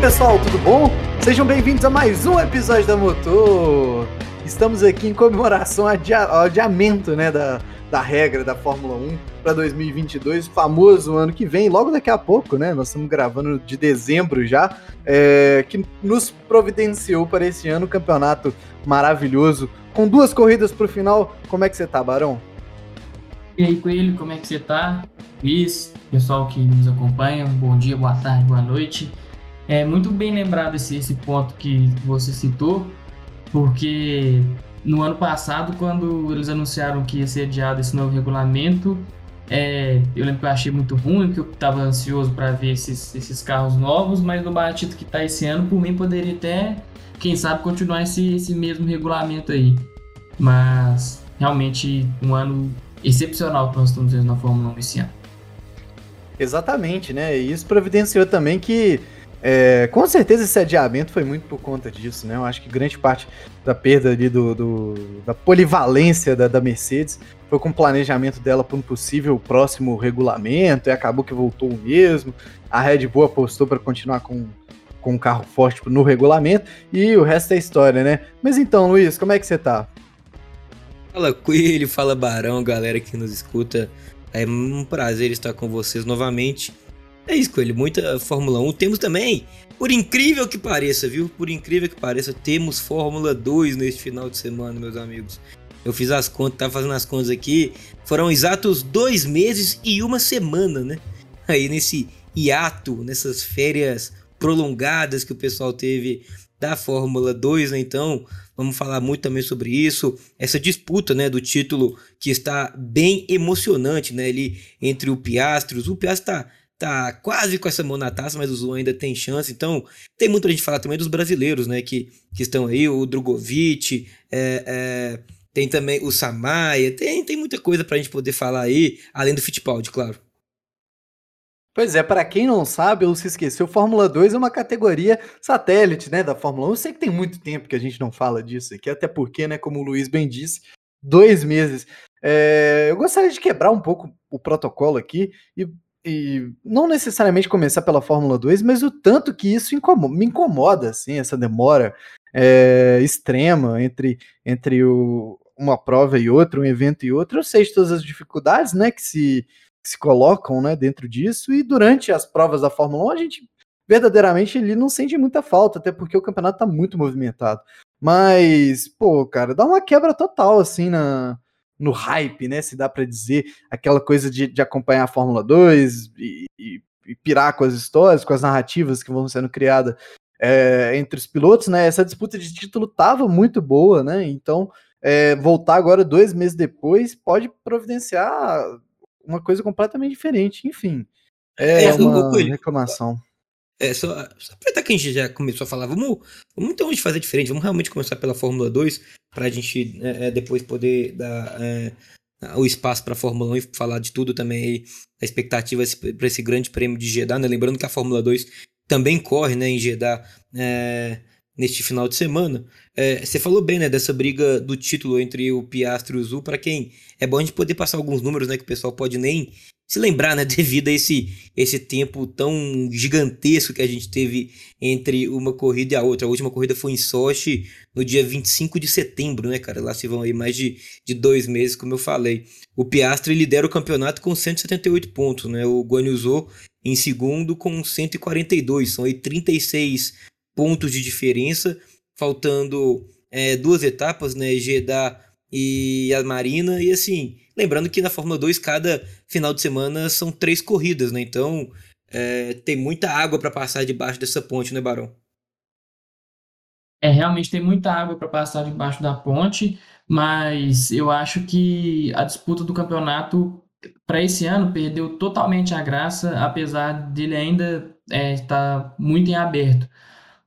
pessoal, tudo bom? Sejam bem-vindos a mais um episódio da Motor. Estamos aqui em comemoração ao adiamento né, da, da regra da Fórmula 1 para 2022, famoso ano que vem, logo daqui a pouco, né? Nós estamos gravando de dezembro já, é, que nos providenciou para esse ano um campeonato maravilhoso, com duas corridas para o final. Como é que você tá, Barão? E aí, Coelho, como é que você tá? Luiz, pessoal que nos acompanha, bom dia, boa tarde, boa noite. É muito bem lembrado esse, esse ponto que você citou, porque no ano passado, quando eles anunciaram que ia ser adiado esse novo regulamento, é, eu lembro que eu achei muito ruim, porque eu estava ansioso para ver esses, esses carros novos, mas no batido que está esse ano, por mim poderia até, quem sabe, continuar esse, esse mesmo regulamento aí. Mas realmente um ano excepcional que nós estamos vendo na Fórmula 1 esse ano. Exatamente, né? E isso providenciou também que é, com certeza esse adiamento foi muito por conta disso, né? Eu acho que grande parte da perda ali do, do da polivalência da, da, Mercedes foi com o planejamento dela para um possível próximo regulamento e acabou que voltou mesmo. A Red Bull apostou para continuar com, com um carro forte no regulamento e o resto é história, né? Mas então, Luiz, como é que você tá? Fala Coelho, fala Barão, galera que nos escuta. É um prazer estar com vocês novamente. É isso, Coelho. Muita Fórmula 1. Temos também, por incrível que pareça, viu? Por incrível que pareça, temos Fórmula 2 neste final de semana, meus amigos. Eu fiz as contas, tava fazendo as contas aqui. Foram exatos dois meses e uma semana, né? Aí nesse hiato, nessas férias prolongadas que o pessoal teve da Fórmula 2, né? Então, vamos falar muito também sobre isso. Essa disputa, né, do título que está bem emocionante, né? Ali entre o Piastros. O Piastro tá tá quase com essa mão na taça, mas o Zul ainda tem chance. Então, tem muito pra gente falar também dos brasileiros, né? Que, que estão aí, o Drogovic, é, é, tem também o Samaia, tem, tem muita coisa pra gente poder falar aí, além do Fittipaldi, claro. Pois é, para quem não sabe ou se esqueceu, Fórmula 2 é uma categoria satélite, né, da Fórmula 1. Eu sei que tem muito tempo que a gente não fala disso aqui, até porque, né, como o Luiz bem disse, dois meses. É, eu gostaria de quebrar um pouco o protocolo aqui e e não necessariamente começar pela Fórmula 2, mas o tanto que isso incomoda, me incomoda, assim, essa demora é, extrema entre, entre o, uma prova e outra, um evento e outro. Eu sei de todas as dificuldades, né, que se, que se colocam, né, dentro disso, e durante as provas da Fórmula 1 a gente verdadeiramente ele não sente muita falta, até porque o campeonato tá muito movimentado. Mas, pô, cara, dá uma quebra total, assim, na, no hype, né? Se dá para dizer, aquela coisa de, de, acompanhar a Fórmula 2 e, e, e, pirar com as histórias, com as narrativas que vão sendo criadas é, entre os pilotos, né? Essa disputa de título tava muito boa, né? Então, é, voltar agora dois meses depois pode providenciar uma coisa completamente diferente. Enfim, é, é uma reclamação. É, só, só aproveitar que a gente já começou a falar, vamos, vamos então fazer diferente, vamos realmente começar pela Fórmula 2, para a gente é, é, depois poder dar é, o espaço para a Fórmula 1 e falar de tudo também a expectativa para esse grande prêmio de Jeddah, né? Lembrando que a Fórmula 2 também corre né, em Jeddah é, neste final de semana. É, você falou bem né, dessa briga do título entre o Piastri e o Zul, para quem é bom a gente poder passar alguns números né, que o pessoal pode nem se lembrar, né, devido a esse, esse tempo tão gigantesco que a gente teve entre uma corrida e a outra. A última corrida foi em Sochi no dia 25 de setembro, né, cara? Lá se vão aí mais de, de dois meses, como eu falei. O Piastri lidera o campeonato com 178 pontos, né? O Guanyu em segundo com 142. São aí 36 pontos de diferença, faltando é, duas etapas, né? Jeddah e a Marina, e assim, lembrando que na Fórmula 2 cada final de semana são três corridas, né? Então é, tem muita água para passar debaixo dessa ponte, né, Barão? É, realmente tem muita água para passar debaixo da ponte, mas eu acho que a disputa do campeonato para esse ano perdeu totalmente a graça, apesar dele ainda é, estar muito em aberto.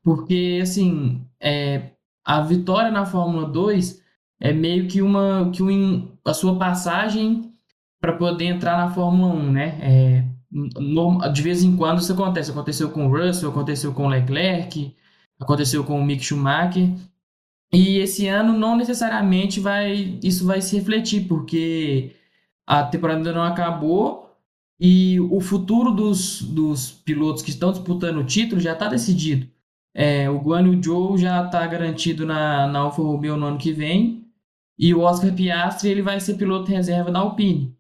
Porque, assim, é, a vitória na Fórmula 2 é meio que uma que um, a sua passagem para poder entrar na Fórmula 1, né? É, no, de vez em quando isso acontece. Aconteceu com o Russell, aconteceu com o Leclerc, aconteceu com o Mick Schumacher. E esse ano não necessariamente vai isso vai se refletir, porque a temporada ainda não acabou e o futuro dos, dos pilotos que estão disputando o título já está decidido. É, o Guan Yu Zhou já está garantido na, na Alfa Romeo no ano que vem, e o Oscar Piastri ele vai ser piloto reserva da Alpine.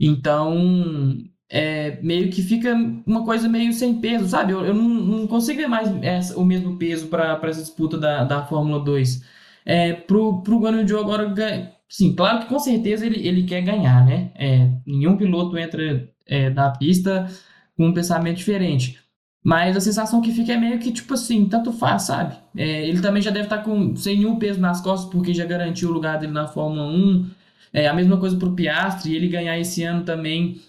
Então, é, meio que fica uma coisa meio sem peso, sabe? Eu, eu não, não, consigo ver mais essa, o mesmo peso para essa disputa da, da Fórmula 2. É, pro, pro Guan Yu agora, sim, claro que com certeza ele, ele quer ganhar, né? É, nenhum piloto entra é, da pista com um pensamento diferente. Mas a sensação que fica é meio que, tipo assim, tanto faz, sabe? É, ele também já deve estar tá com, sem nenhum peso nas costas, porque já garantiu o lugar dele na Fórmula 1. É, a mesma coisa para o Piastri, ele ganhar esse ano também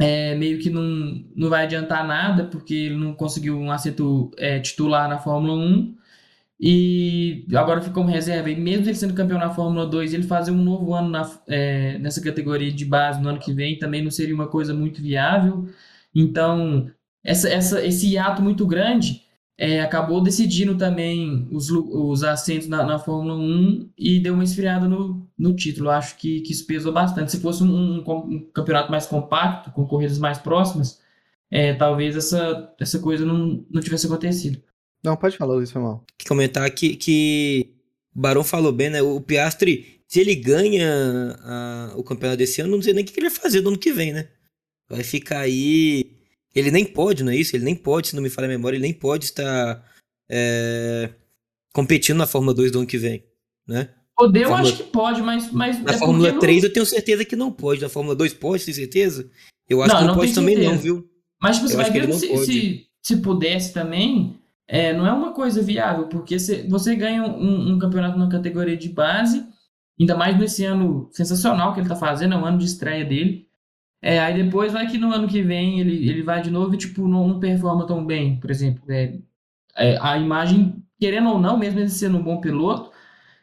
é, meio que não, não vai adiantar nada, porque ele não conseguiu um assento é, titular na Fórmula 1 e agora ficou como reserva. E mesmo ele sendo campeão na Fórmula 2, ele fazer um novo ano na, é, nessa categoria de base no ano que vem também não seria uma coisa muito viável. Então, essa, essa, esse hiato muito grande é, acabou decidindo também os, os assentos na, na, Fórmula 1 e deu uma esfriada no, no título. Acho que, que isso pesou bastante. Se fosse um, um, um campeonato mais compacto, com corridas mais próximas, é, talvez essa, essa coisa não, não tivesse acontecido. Não, pode falar, Luiz, foi mal. Comentar que, que o Barão falou bem, né? O Piastri, se ele ganha a, o campeonato desse ano, não sei nem o que ele vai fazer no ano que vem, né? Vai ficar aí ele nem pode, não é isso? Ele nem pode, se não me falha a memória, ele nem pode estar é, competindo na Fórmula 2 do ano que vem, né? Poder, eu Fórmula... acho que pode, mas. mas na é Fórmula 3 não... eu tenho certeza que não pode. Na Fórmula 2 pode, tem certeza? Eu acho não, que não, não pode também, não, viu? Mas tipo, você vai ver se, se, se, pudesse também. É, não é uma coisa viável, porque se, você ganha um, um, campeonato na categoria de base, ainda mais nesse ano sensacional que ele está fazendo, é um ano de estreia dele. É, aí depois vai que no ano que vem ele, ele vai de novo e, tipo, não, não performa tão bem, por exemplo. É, é, a imagem, querendo ou não, mesmo ele sendo um bom piloto,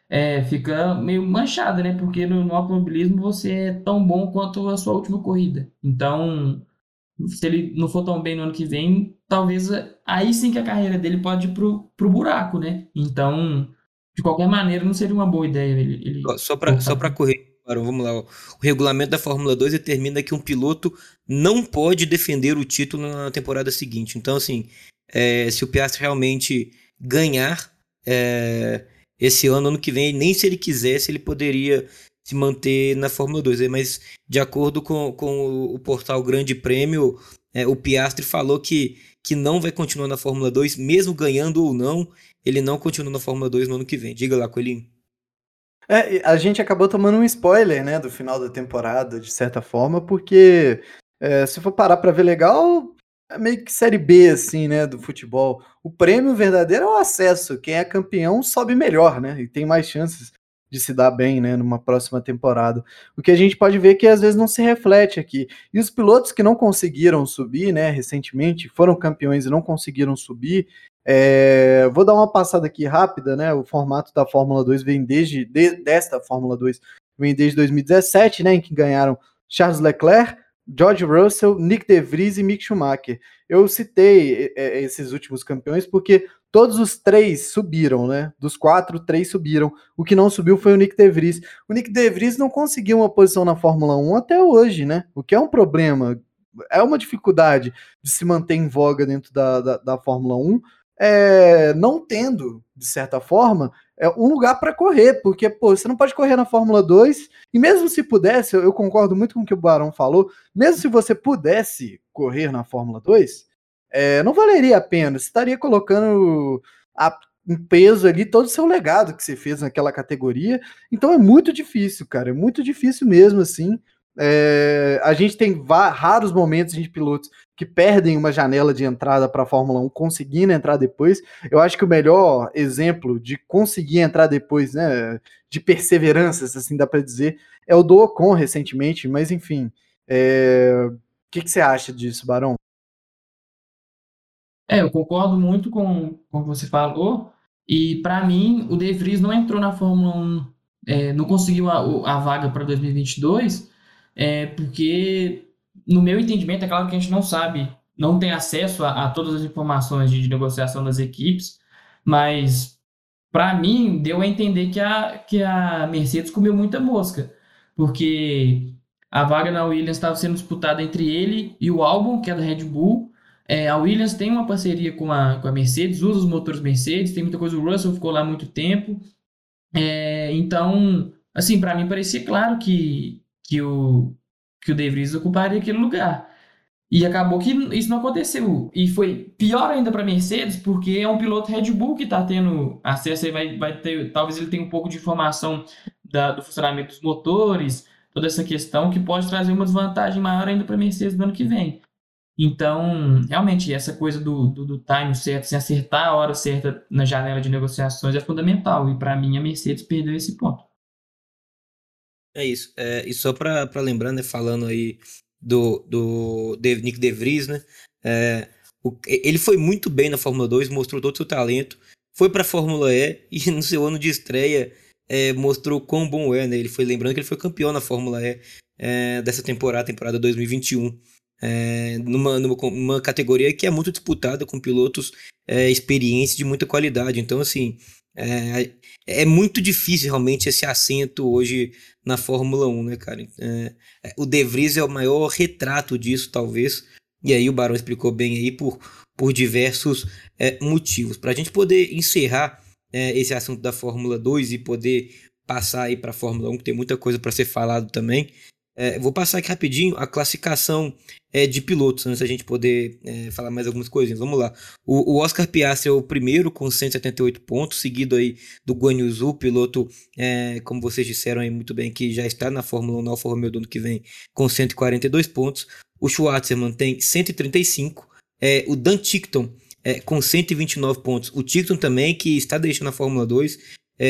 é, fica meio manchada, né? Porque no, no, automobilismo você é tão bom quanto a sua última corrida. Então, se ele não for tão bem no ano que vem, talvez aí sim que a carreira dele pode ir pro, pro buraco, né? Então, de qualquer maneira, não seria uma boa ideia ele. ele só para só correr vamos lá. O regulamento da Fórmula 2 determina que um piloto não pode defender o título na temporada seguinte. Então, assim, é, se o Piastri realmente ganhar é, esse ano, ano que vem, nem se ele quisesse, ele poderia se manter na Fórmula 2. Mas, de acordo com, com o portal Grande Prêmio, é, o Piastri falou que, que não vai continuar na Fórmula 2, mesmo ganhando ou não, ele não continua na Fórmula 2 no ano que vem. Diga lá, Coelhinho. É, a gente acabou tomando um spoiler, né, do final da temporada, de certa forma, porque é, se for parar para ver legal, é meio que série B, assim, né, do futebol. O prêmio verdadeiro é o acesso. Quem é campeão sobe melhor, né, e tem mais chances de se dar bem, né, numa próxima temporada. O que a gente pode ver é que às vezes não se reflete aqui. E os pilotos que não conseguiram subir, né, recentemente, foram campeões e não conseguiram subir, é, vou dar uma passada aqui rápida, né? O formato da Fórmula 2 vem desde de, desta Fórmula 2 vem desde 2017, né? Em que ganharam Charles Leclerc, George Russell, Nick De Vries e Mick Schumacher. Eu citei é, esses últimos campeões porque todos os três subiram, né? Dos quatro, três subiram. O que não subiu foi o Nick De Vries. O Nick De Vries não conseguiu uma posição na Fórmula 1 até hoje, né? O que é um problema. É uma dificuldade de se manter em voga dentro da, da, da Fórmula 1 é, não tendo, de certa forma, é um lugar para correr, porque pô, você não pode correr na Fórmula 2, e mesmo se pudesse, eu, eu concordo muito com o que o Barão falou, mesmo se você pudesse correr na Fórmula 2, é, não valeria a pena, você estaria colocando a, em peso ali todo o seu legado que você fez naquela categoria, então é muito difícil, cara, é muito difícil mesmo assim. É, a gente tem raros momentos de pilotos que perdem uma janela de entrada para a Fórmula 1, conseguindo entrar depois. Eu acho que o melhor exemplo de conseguir entrar depois, né, de perseverança, se assim dá para dizer, é o do Ocon recentemente, mas enfim. É... O que, que você acha disso, Barão? É, eu concordo muito com, com o que você falou. E para mim, o De Vries não entrou na Fórmula 1, é, não conseguiu a, a vaga para 2022, é, porque no meu entendimento, é claro que a gente não sabe, não tem acesso a, a todas as informações de, de, negociação das equipes, mas para mim deu a entender que a, que a Mercedes comeu muita mosca, porque a vaga na Williams estava sendo disputada entre ele e o Albon, que é da Red Bull. É, a Williams tem uma parceria com a, com a Mercedes, usa os motores Mercedes, tem muita coisa. O Russell ficou lá muito tempo. É, então, assim, para mim parecia claro que, que, o, que o De Vries ocuparia aquele lugar. E acabou que isso não aconteceu. E foi pior ainda para Mercedes, porque é um piloto Red Bull que está tendo acesso aí, vai, vai ter, talvez ele tenha um pouco de informação da, do funcionamento dos motores, toda essa questão que pode trazer uma desvantagem maior ainda para Mercedes no ano que vem. Então, realmente, essa coisa do, do, do time certo, se acertar a hora certa na janela de negociações é fundamental. E para mim, a Mercedes perdeu esse ponto. É isso. É, e só para lembrar, né, falando aí do, do Nick De Vries, né? É, o, ele foi muito bem na Fórmula 2, mostrou todo o seu talento, foi para a Fórmula E e no seu ano de estreia é, mostrou quão bom é, né? Ele foi lembrando que ele foi campeão na Fórmula E é, dessa temporada, temporada 2021. É, numa, numa, numa, categoria que é muito disputada com pilotos é, experientes de muita qualidade. Então, assim, é, é muito difícil realmente esse assento hoje na Fórmula 1, né, cara? É, é, o De Vries é o maior retrato disso, talvez. E aí o Barão explicou bem aí por, por diversos é, motivos. Para a gente poder encerrar é, esse assunto da Fórmula 2 e poder passar aí para a Fórmula 1, que tem muita coisa para ser falado também. É, vou passar aqui rapidinho a classificação é, de pilotos, antes da gente poder é, falar mais algumas coisinhas. Vamos lá. O, o, Oscar Piastri é o primeiro com 178 pontos, seguido aí do Guan Yu piloto, é, como vocês disseram aí muito bem, que já está na Fórmula 1 na Alfa Romeo do ano que vem, com 142 pontos. O Schwartzman tem 135. É, o Dan Tickton é, com 129 pontos. O Tickton também, que está deixando a Fórmula 2,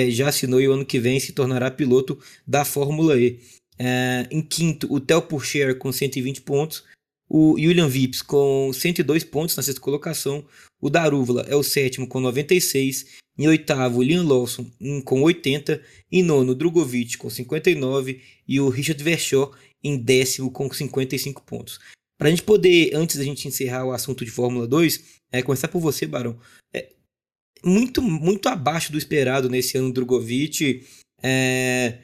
já assinou e o ano que vem se tornará piloto da Fórmula E. Uh, em quinto, o Theo Pourchaire com 120 pontos. O Julian Vips com 102 pontos na sexta colocação. O Darúvula é o sétimo com 96. Em oitavo, o Liam Lawson com 80. Em nono, Drogovic com 59. E o Richard Verschoor em décimo com 55 pontos. Para a gente poder, antes da gente encerrar o assunto de Fórmula 2, é, começar por você, Barão. É, muito, muito abaixo do esperado nesse ano Drogovic. É,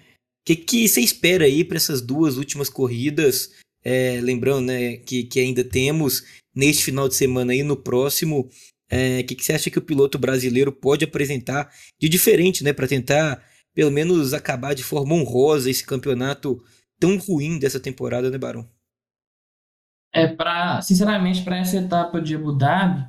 que, que você espera aí para essas duas últimas corridas? É, lembrando né, que, que ainda temos neste final de semana e no próximo. O é, que, que você acha que o piloto brasileiro pode apresentar de diferente né, para tentar, pelo menos, acabar de forma honrosa esse campeonato tão ruim dessa temporada, né, Barão? É, para sinceramente, para essa etapa de Abu Dhabi,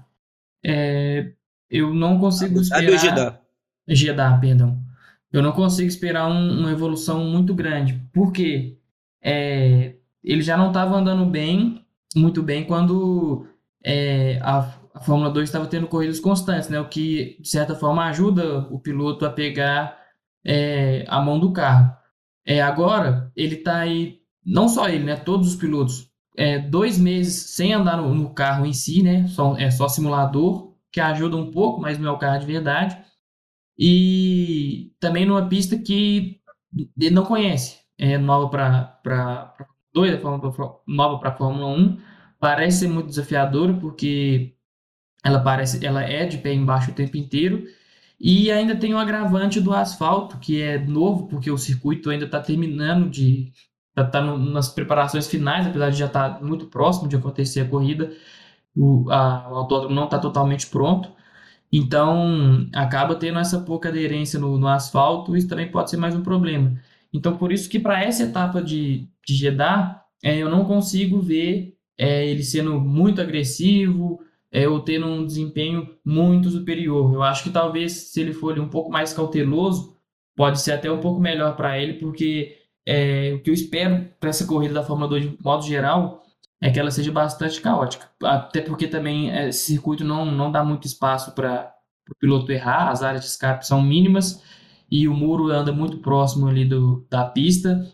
é, eu não consigo Abu esperar. Dhabi ou Jeddah? Jeddah, perdão eu não consigo esperar um, uma evolução muito grande. Porque é, ele já não estava andando bem, muito bem, quando é, a, a, Fórmula 2 estava tendo corridas constantes, né? O que, de certa forma, ajuda o piloto a pegar é, a mão do carro. É, agora, ele está aí, não só ele, né? Todos os pilotos, é, dois meses sem andar no, no carro em si, né? Só, é só simulador, que ajuda um pouco, mas não é o carro de verdade e também numa pista que ele não conhece. É nova para dois, é nova para a Fórmula 1. Parece ser muito desafiadora porque ela parece ela é de pé embaixo o tempo inteiro. E ainda tem o um agravante do asfalto, que é novo, porque o circuito ainda está terminando de. está tá nas preparações finais, apesar de já estar tá muito próximo de acontecer a corrida. O, a, o autódromo não está totalmente pronto. Então, acaba tendo essa pouca aderência no, no asfalto, isso também pode ser mais um problema. Então, por isso que para essa etapa de, de Jeddah, é, eu não consigo ver é, ele sendo muito agressivo é, ou tendo um desempenho muito superior. Eu acho que talvez, se ele for um pouco mais cauteloso, pode ser até um pouco melhor para ele, porque é, o que eu espero para essa corrida da Fórmula 2 de modo geral é que ela seja bastante caótica. Até porque também é, esse circuito não, não dá muito espaço para o piloto errar, as áreas de escape são mínimas e o muro anda muito próximo ali do, da pista.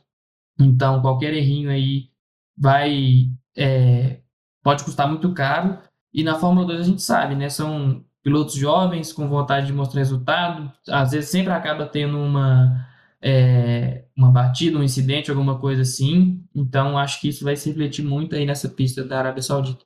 Então, qualquer errinho aí vai é, pode custar muito caro. E na Fórmula 2 a gente sabe, né? São pilotos jovens com vontade de mostrar resultado. Às vezes sempre acaba tendo uma é, uma batida, um incidente, alguma coisa assim. Então, acho que isso vai se refletir muito aí nessa pista da Arábia Saudita.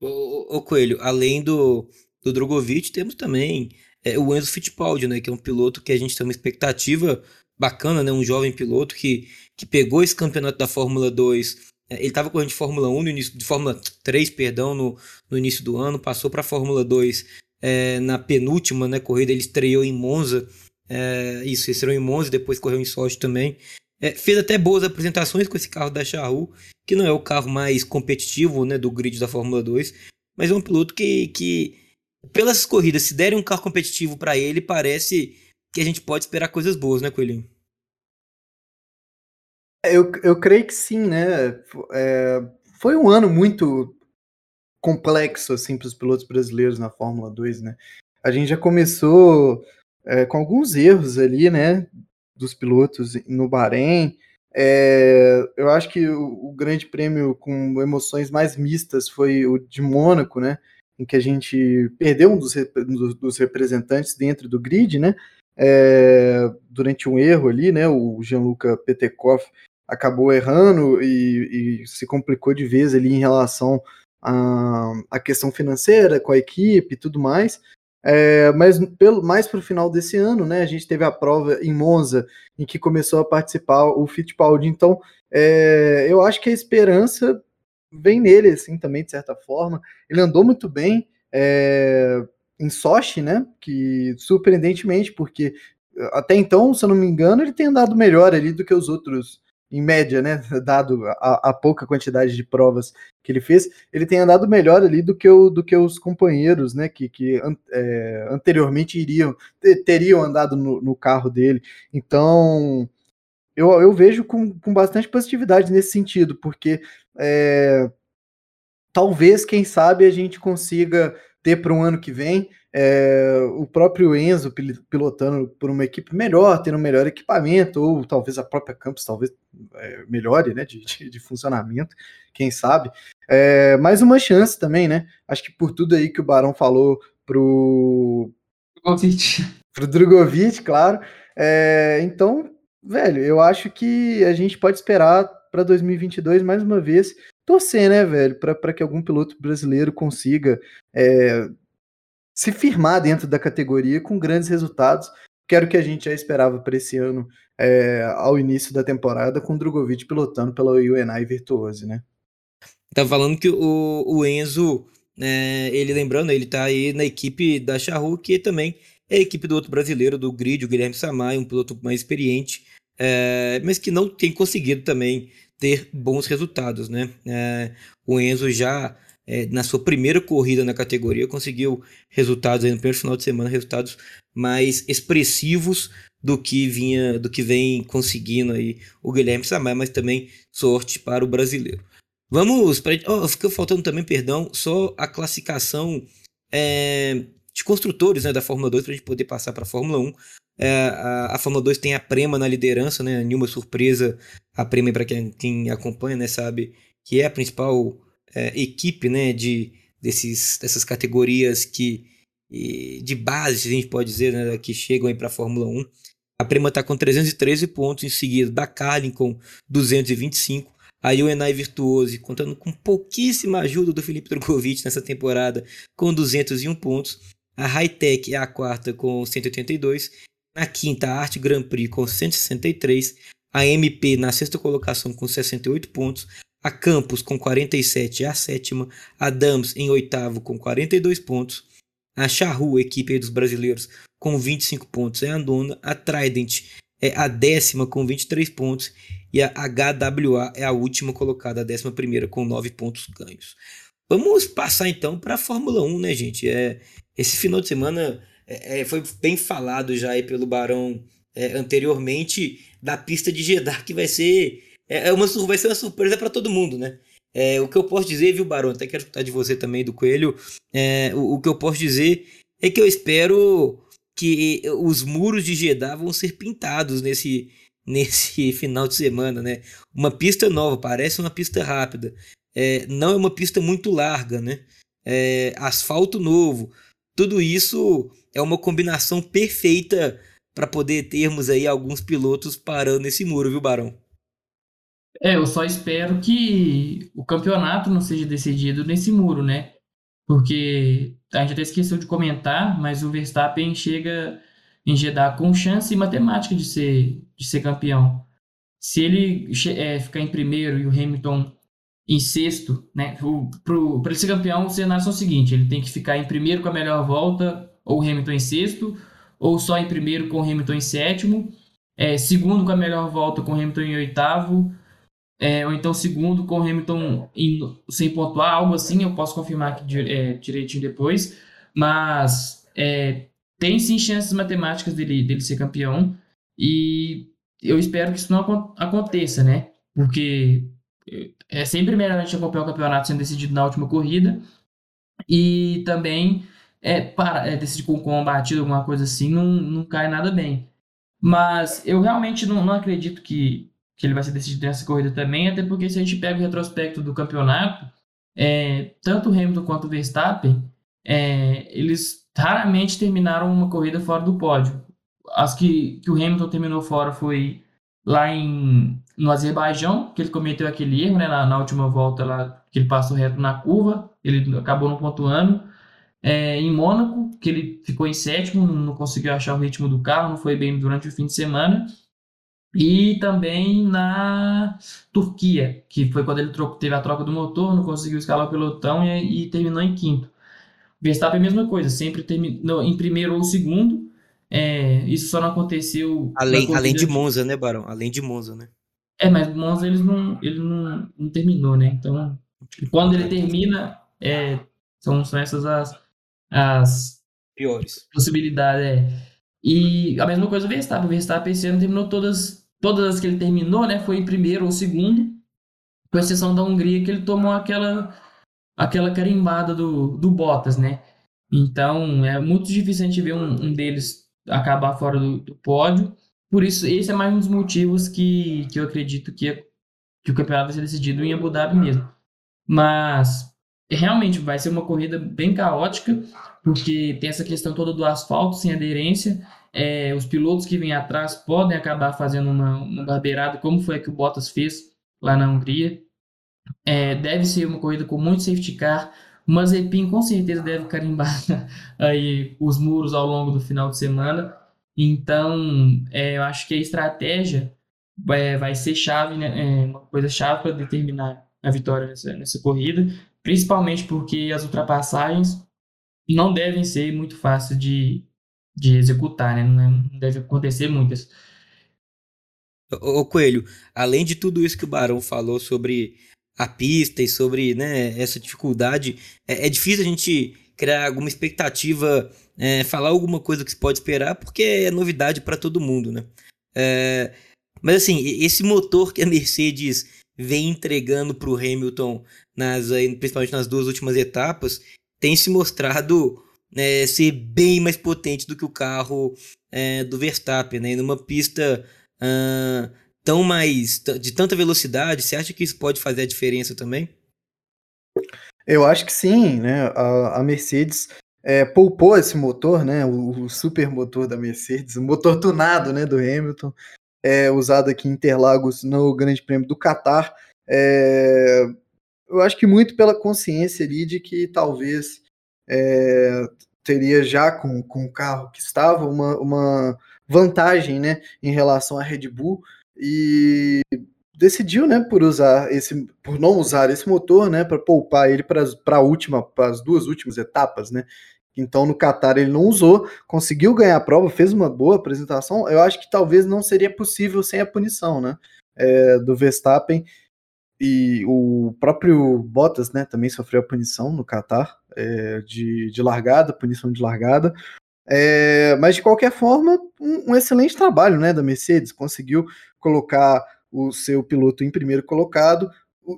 O, Coelho, além do, do Drogovic, temos também é, o Enzo Fittipaldi, né, que é um piloto que a gente tem uma expectativa bacana, né? Um jovem piloto que, que pegou esse campeonato da Fórmula 2. É, ele estava correndo de Fórmula 1 no início, de Fórmula 3, perdão, no, no início do ano, passou para a Fórmula 2 é, na penúltima né, corrida, ele estreou em Monza. É, isso, estreou em Monza, depois correu em Sochi também. É, fez até boas apresentações com esse carro da Charru, que não é o carro mais competitivo né, do grid da Fórmula 2, mas é um piloto que, que pelas corridas, se derem um carro competitivo para ele, parece que a gente pode esperar coisas boas, né, Coelhinho? Eu, eu creio que sim, né? É, foi um ano muito complexo assim para os pilotos brasileiros na Fórmula 2, né? A gente já começou é, com alguns erros ali, né? Dos pilotos no Bahrein. É, eu acho que o, o, grande prêmio com emoções mais mistas foi o de Mônaco, né? Em que a gente perdeu um dos, dos representantes dentro do grid, né? É, durante um erro ali, né? O Gianluca Petekoff acabou errando e, e, se complicou de vez ali em relação à, à questão financeira com a equipe e tudo mais. É, mas pelo, mais para o final desse ano, né, a gente teve a prova em Monza, em que começou a participar o Fittipaldi. Então, é, eu acho que a esperança vem nele, assim, também, de certa forma. Ele andou muito bem é, em Sochi, né, que surpreendentemente, porque até então, se eu não me engano, ele tem andado melhor ali do que os outros em média, né, dado a, a, pouca quantidade de provas que ele fez, ele tem andado melhor ali do que, o, do que os companheiros, né, que, que é, anteriormente iriam, teriam andado no, no, carro dele. Então, eu, eu vejo com, com bastante positividade nesse sentido, porque é, talvez, quem sabe, a gente consiga ter para um ano que vem é, o próprio Enzo pilotando por uma equipe melhor, tendo um melhor equipamento, ou talvez a própria Campos talvez é, melhore né, de, de, de, funcionamento, quem sabe. É, mais uma chance também, né? Acho que por tudo aí que o Barão falou pro. Drogovic. Pro Drogovic, claro. É, então, velho, eu acho que a gente pode esperar para 2022 mais uma vez torcer, né, velho, para que algum piloto brasileiro consiga é, se firmar dentro da categoria com grandes resultados, que era o que a gente já esperava para esse ano, é, ao início da temporada, com o Drogovic pilotando pela UNI Virtuose, né? Tá falando que o, o Enzo, é, ele lembrando, ele tá aí na equipe da Charru, que também é a equipe do outro brasileiro, do Grid, o Guilherme Samay, um piloto mais experiente, é, mas que não tem conseguido também ter bons resultados, né? É, o Enzo já é, na sua primeira corrida na categoria, conseguiu resultados aí no primeiro final de semana, resultados mais expressivos do que vinha, do que vem conseguindo aí o Guilherme Samar, mas também sorte para o brasileiro. Vamos para oh, ficou faltando também, perdão, só a classificação é, de construtores né, da Fórmula 2 para a gente poder passar para a Fórmula 1. É, a, a, Fórmula 2 tem a Prema na liderança, né? Nenhuma surpresa. A Prema, para quem, quem acompanha, né, sabe que é a principal é, equipe né, de, desses, dessas categorias que de base, a gente pode dizer, né, que chegam aí para a Fórmula 1. A Prema está com 313 pontos, em seguida da Carlin com 225. A UNI Virtuose, contando com pouquíssima ajuda do Felipe Drogovic nessa temporada, com 201 pontos. A Hightech é a quarta com 182. Na quinta, a Arte Grand Prix com 163. A MP na sexta colocação com 68 pontos a Campos com 47 é a sétima, a Dams em oitavo com 42 pontos, a Charru, equipe dos brasileiros, com 25 pontos é a nona, a Trident é a décima com 23 pontos e a HWA é a última colocada, a décima primeira com 9 pontos ganhos. Vamos passar então para a Fórmula 1, né, gente? É, esse final de semana é, é, foi bem falado já aí pelo Barão é, anteriormente da pista de Jeddah, que vai ser é, é uma, vai ser uma surpresa para todo mundo, né? É, o que eu posso dizer, viu, Barão? Até quero escutar de você também, do Coelho. É, o, o, que eu posso dizer é que eu espero que os muros de Jeddah vão ser pintados nesse, nesse final de semana, né? Uma pista nova, parece uma pista rápida. É, não é uma pista muito larga, né? É, asfalto novo. Tudo isso é uma combinação perfeita para poder termos aí alguns pilotos parando nesse muro, viu, Barão? É, eu só espero que o campeonato não seja decidido nesse muro, né? Porque a gente até esqueceu de comentar, mas o Verstappen chega em Jeddah com chance matemática de ser, de ser campeão. Se ele é, ficar em primeiro e o Hamilton em sexto, né? Para ele ser campeão, os cenários são o seguinte: ele tem que ficar em primeiro com a melhor volta, ou o Hamilton em sexto, ou só em primeiro com o Hamilton em sétimo, é, segundo com a melhor volta com o Hamilton em oitavo, é, ou então segundo com o Hamilton em, sem pontuar, algo assim, eu posso confirmar aqui é, direitinho depois, mas é, tem sim chances matemáticas dele, dele ser campeão, e eu espero que isso não aconteça, né? Porque é sempre melhor a gente acompanhar o campeonato sendo decidido na última corrida e também é, para, é, decidir com, com batido, alguma coisa assim, não, não cai nada bem. Mas eu realmente não, não acredito que, que ele vai ser decidido nessa corrida também, até porque se a gente pega o retrospecto do campeonato, é, tanto o Hamilton quanto o Verstappen, é, eles raramente terminaram uma corrida fora do pódio as que, que o Hamilton terminou fora foi lá em, no Azerbaijão, que ele cometeu aquele erro, né, na, na última volta lá, que ele passou reto na curva, ele acabou não pontuando. É, em Mônaco, que ele ficou em sétimo, não, não conseguiu achar o ritmo do carro, não foi bem durante o fim de semana. E também na Turquia, que foi quando ele teve a troca do motor, não conseguiu escalar o pelotão e, e terminou em quinto. Verstappen, a mesma coisa, sempre terminou em primeiro ou segundo, é, isso só não aconteceu. Além, além de Monza, né, Barão? Além de Monza, né? É, mas Monza eles não, ele não, não terminou, né? Então, quando ele termina, é, são, são essas as, as piores possibilidades. É. E a mesma coisa o Verstappen. O Verstappen esse ano terminou todas, todas as que ele terminou, né? Foi em primeiro ou segundo, com exceção da Hungria, que ele tomou aquela, aquela carimbada do, do Bottas, né? Então, é muito difícil a gente ver um, um deles acabar fora do, do, pódio. Por isso, esse é mais um dos motivos que, que eu acredito que, que o campeonato vai ser decidido em Abu Dhabi mesmo. Mas realmente vai ser uma corrida bem caótica, porque tem essa questão toda do asfalto sem aderência. É, os pilotos que vêm atrás podem acabar fazendo uma, uma barbeirada, como foi a que o Bottas fez lá na Hungria. É, deve ser uma corrida com muito safety car, o Mazepin com certeza deve carimbar aí os muros ao longo do final de semana. Então, é, eu acho que a estratégia vai, vai ser chave, né, é uma coisa chave para determinar a vitória nessa, nessa corrida, principalmente porque as ultrapassagens não devem ser muito fáceis de, de executar, né? Não deve acontecer muitas. Ô Coelho, além de tudo isso que o Barão falou sobre a pista e sobre né, essa dificuldade, é, é, difícil a gente criar alguma expectativa, é, falar alguma coisa que se pode esperar, porque é novidade para todo mundo, né? É, mas assim, esse motor que a Mercedes vem entregando para o Hamilton, nas, principalmente nas duas últimas etapas, tem se mostrado é, ser bem mais potente do que o carro é, do Verstappen, né? numa pista uh, tão mais de tanta velocidade, você acha que isso pode fazer a diferença também? Eu acho que sim, né? A, a Mercedes é, poupou esse motor, né? O, o, super motor da Mercedes, o motor tunado, né? Do Hamilton, é, usado aqui em Interlagos no Grande Prêmio do Qatar. É, eu acho que muito pela consciência ali de que talvez é, teria já com, com o carro que estava uma, uma vantagem, né? Em relação à Red Bull e decidiu, né, por usar esse, por não usar esse motor, né, para poupar ele para a última, para as duas últimas etapas, né. Então no Qatar ele não usou, conseguiu ganhar a prova, fez uma boa apresentação. Eu acho que talvez não seria possível sem a punição, né, é, do Verstappen e o próprio Bottas, né, também sofreu a punição no Qatar é, de, de largada, punição de largada. É, mas de qualquer forma, um, um, excelente trabalho né, da Mercedes, conseguiu colocar o seu piloto em primeiro colocado,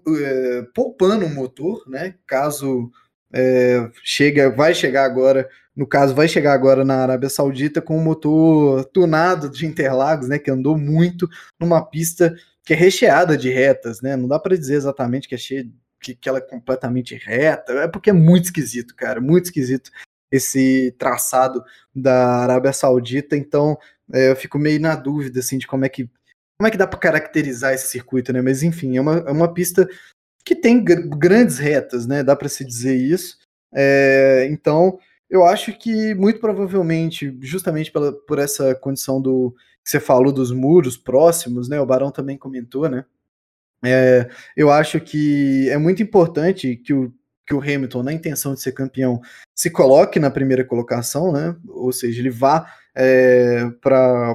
é, poupando o motor, né? Caso é, chega, vai chegar agora, no caso, vai chegar agora na Arábia Saudita com o motor tunado de Interlagos, né? Que andou muito numa pista que é recheada de retas, né? Não dá para dizer exatamente que é cheia que, que ela é completamente reta, é porque é muito esquisito, cara, muito esquisito esse traçado da Arábia Saudita, então é, eu fico meio na dúvida assim de como é que como é que dá para caracterizar esse circuito, né? Mas enfim, é uma, é uma pista que tem grandes retas, né? Dá para se dizer isso. É, então eu acho que muito provavelmente, justamente pela, por essa condição do que você falou dos muros próximos, né? O Barão também comentou, né? É, eu acho que é muito importante que o, que o Hamilton, na intenção de ser campeão, se coloque na primeira colocação, né? Ou seja, ele vá é, para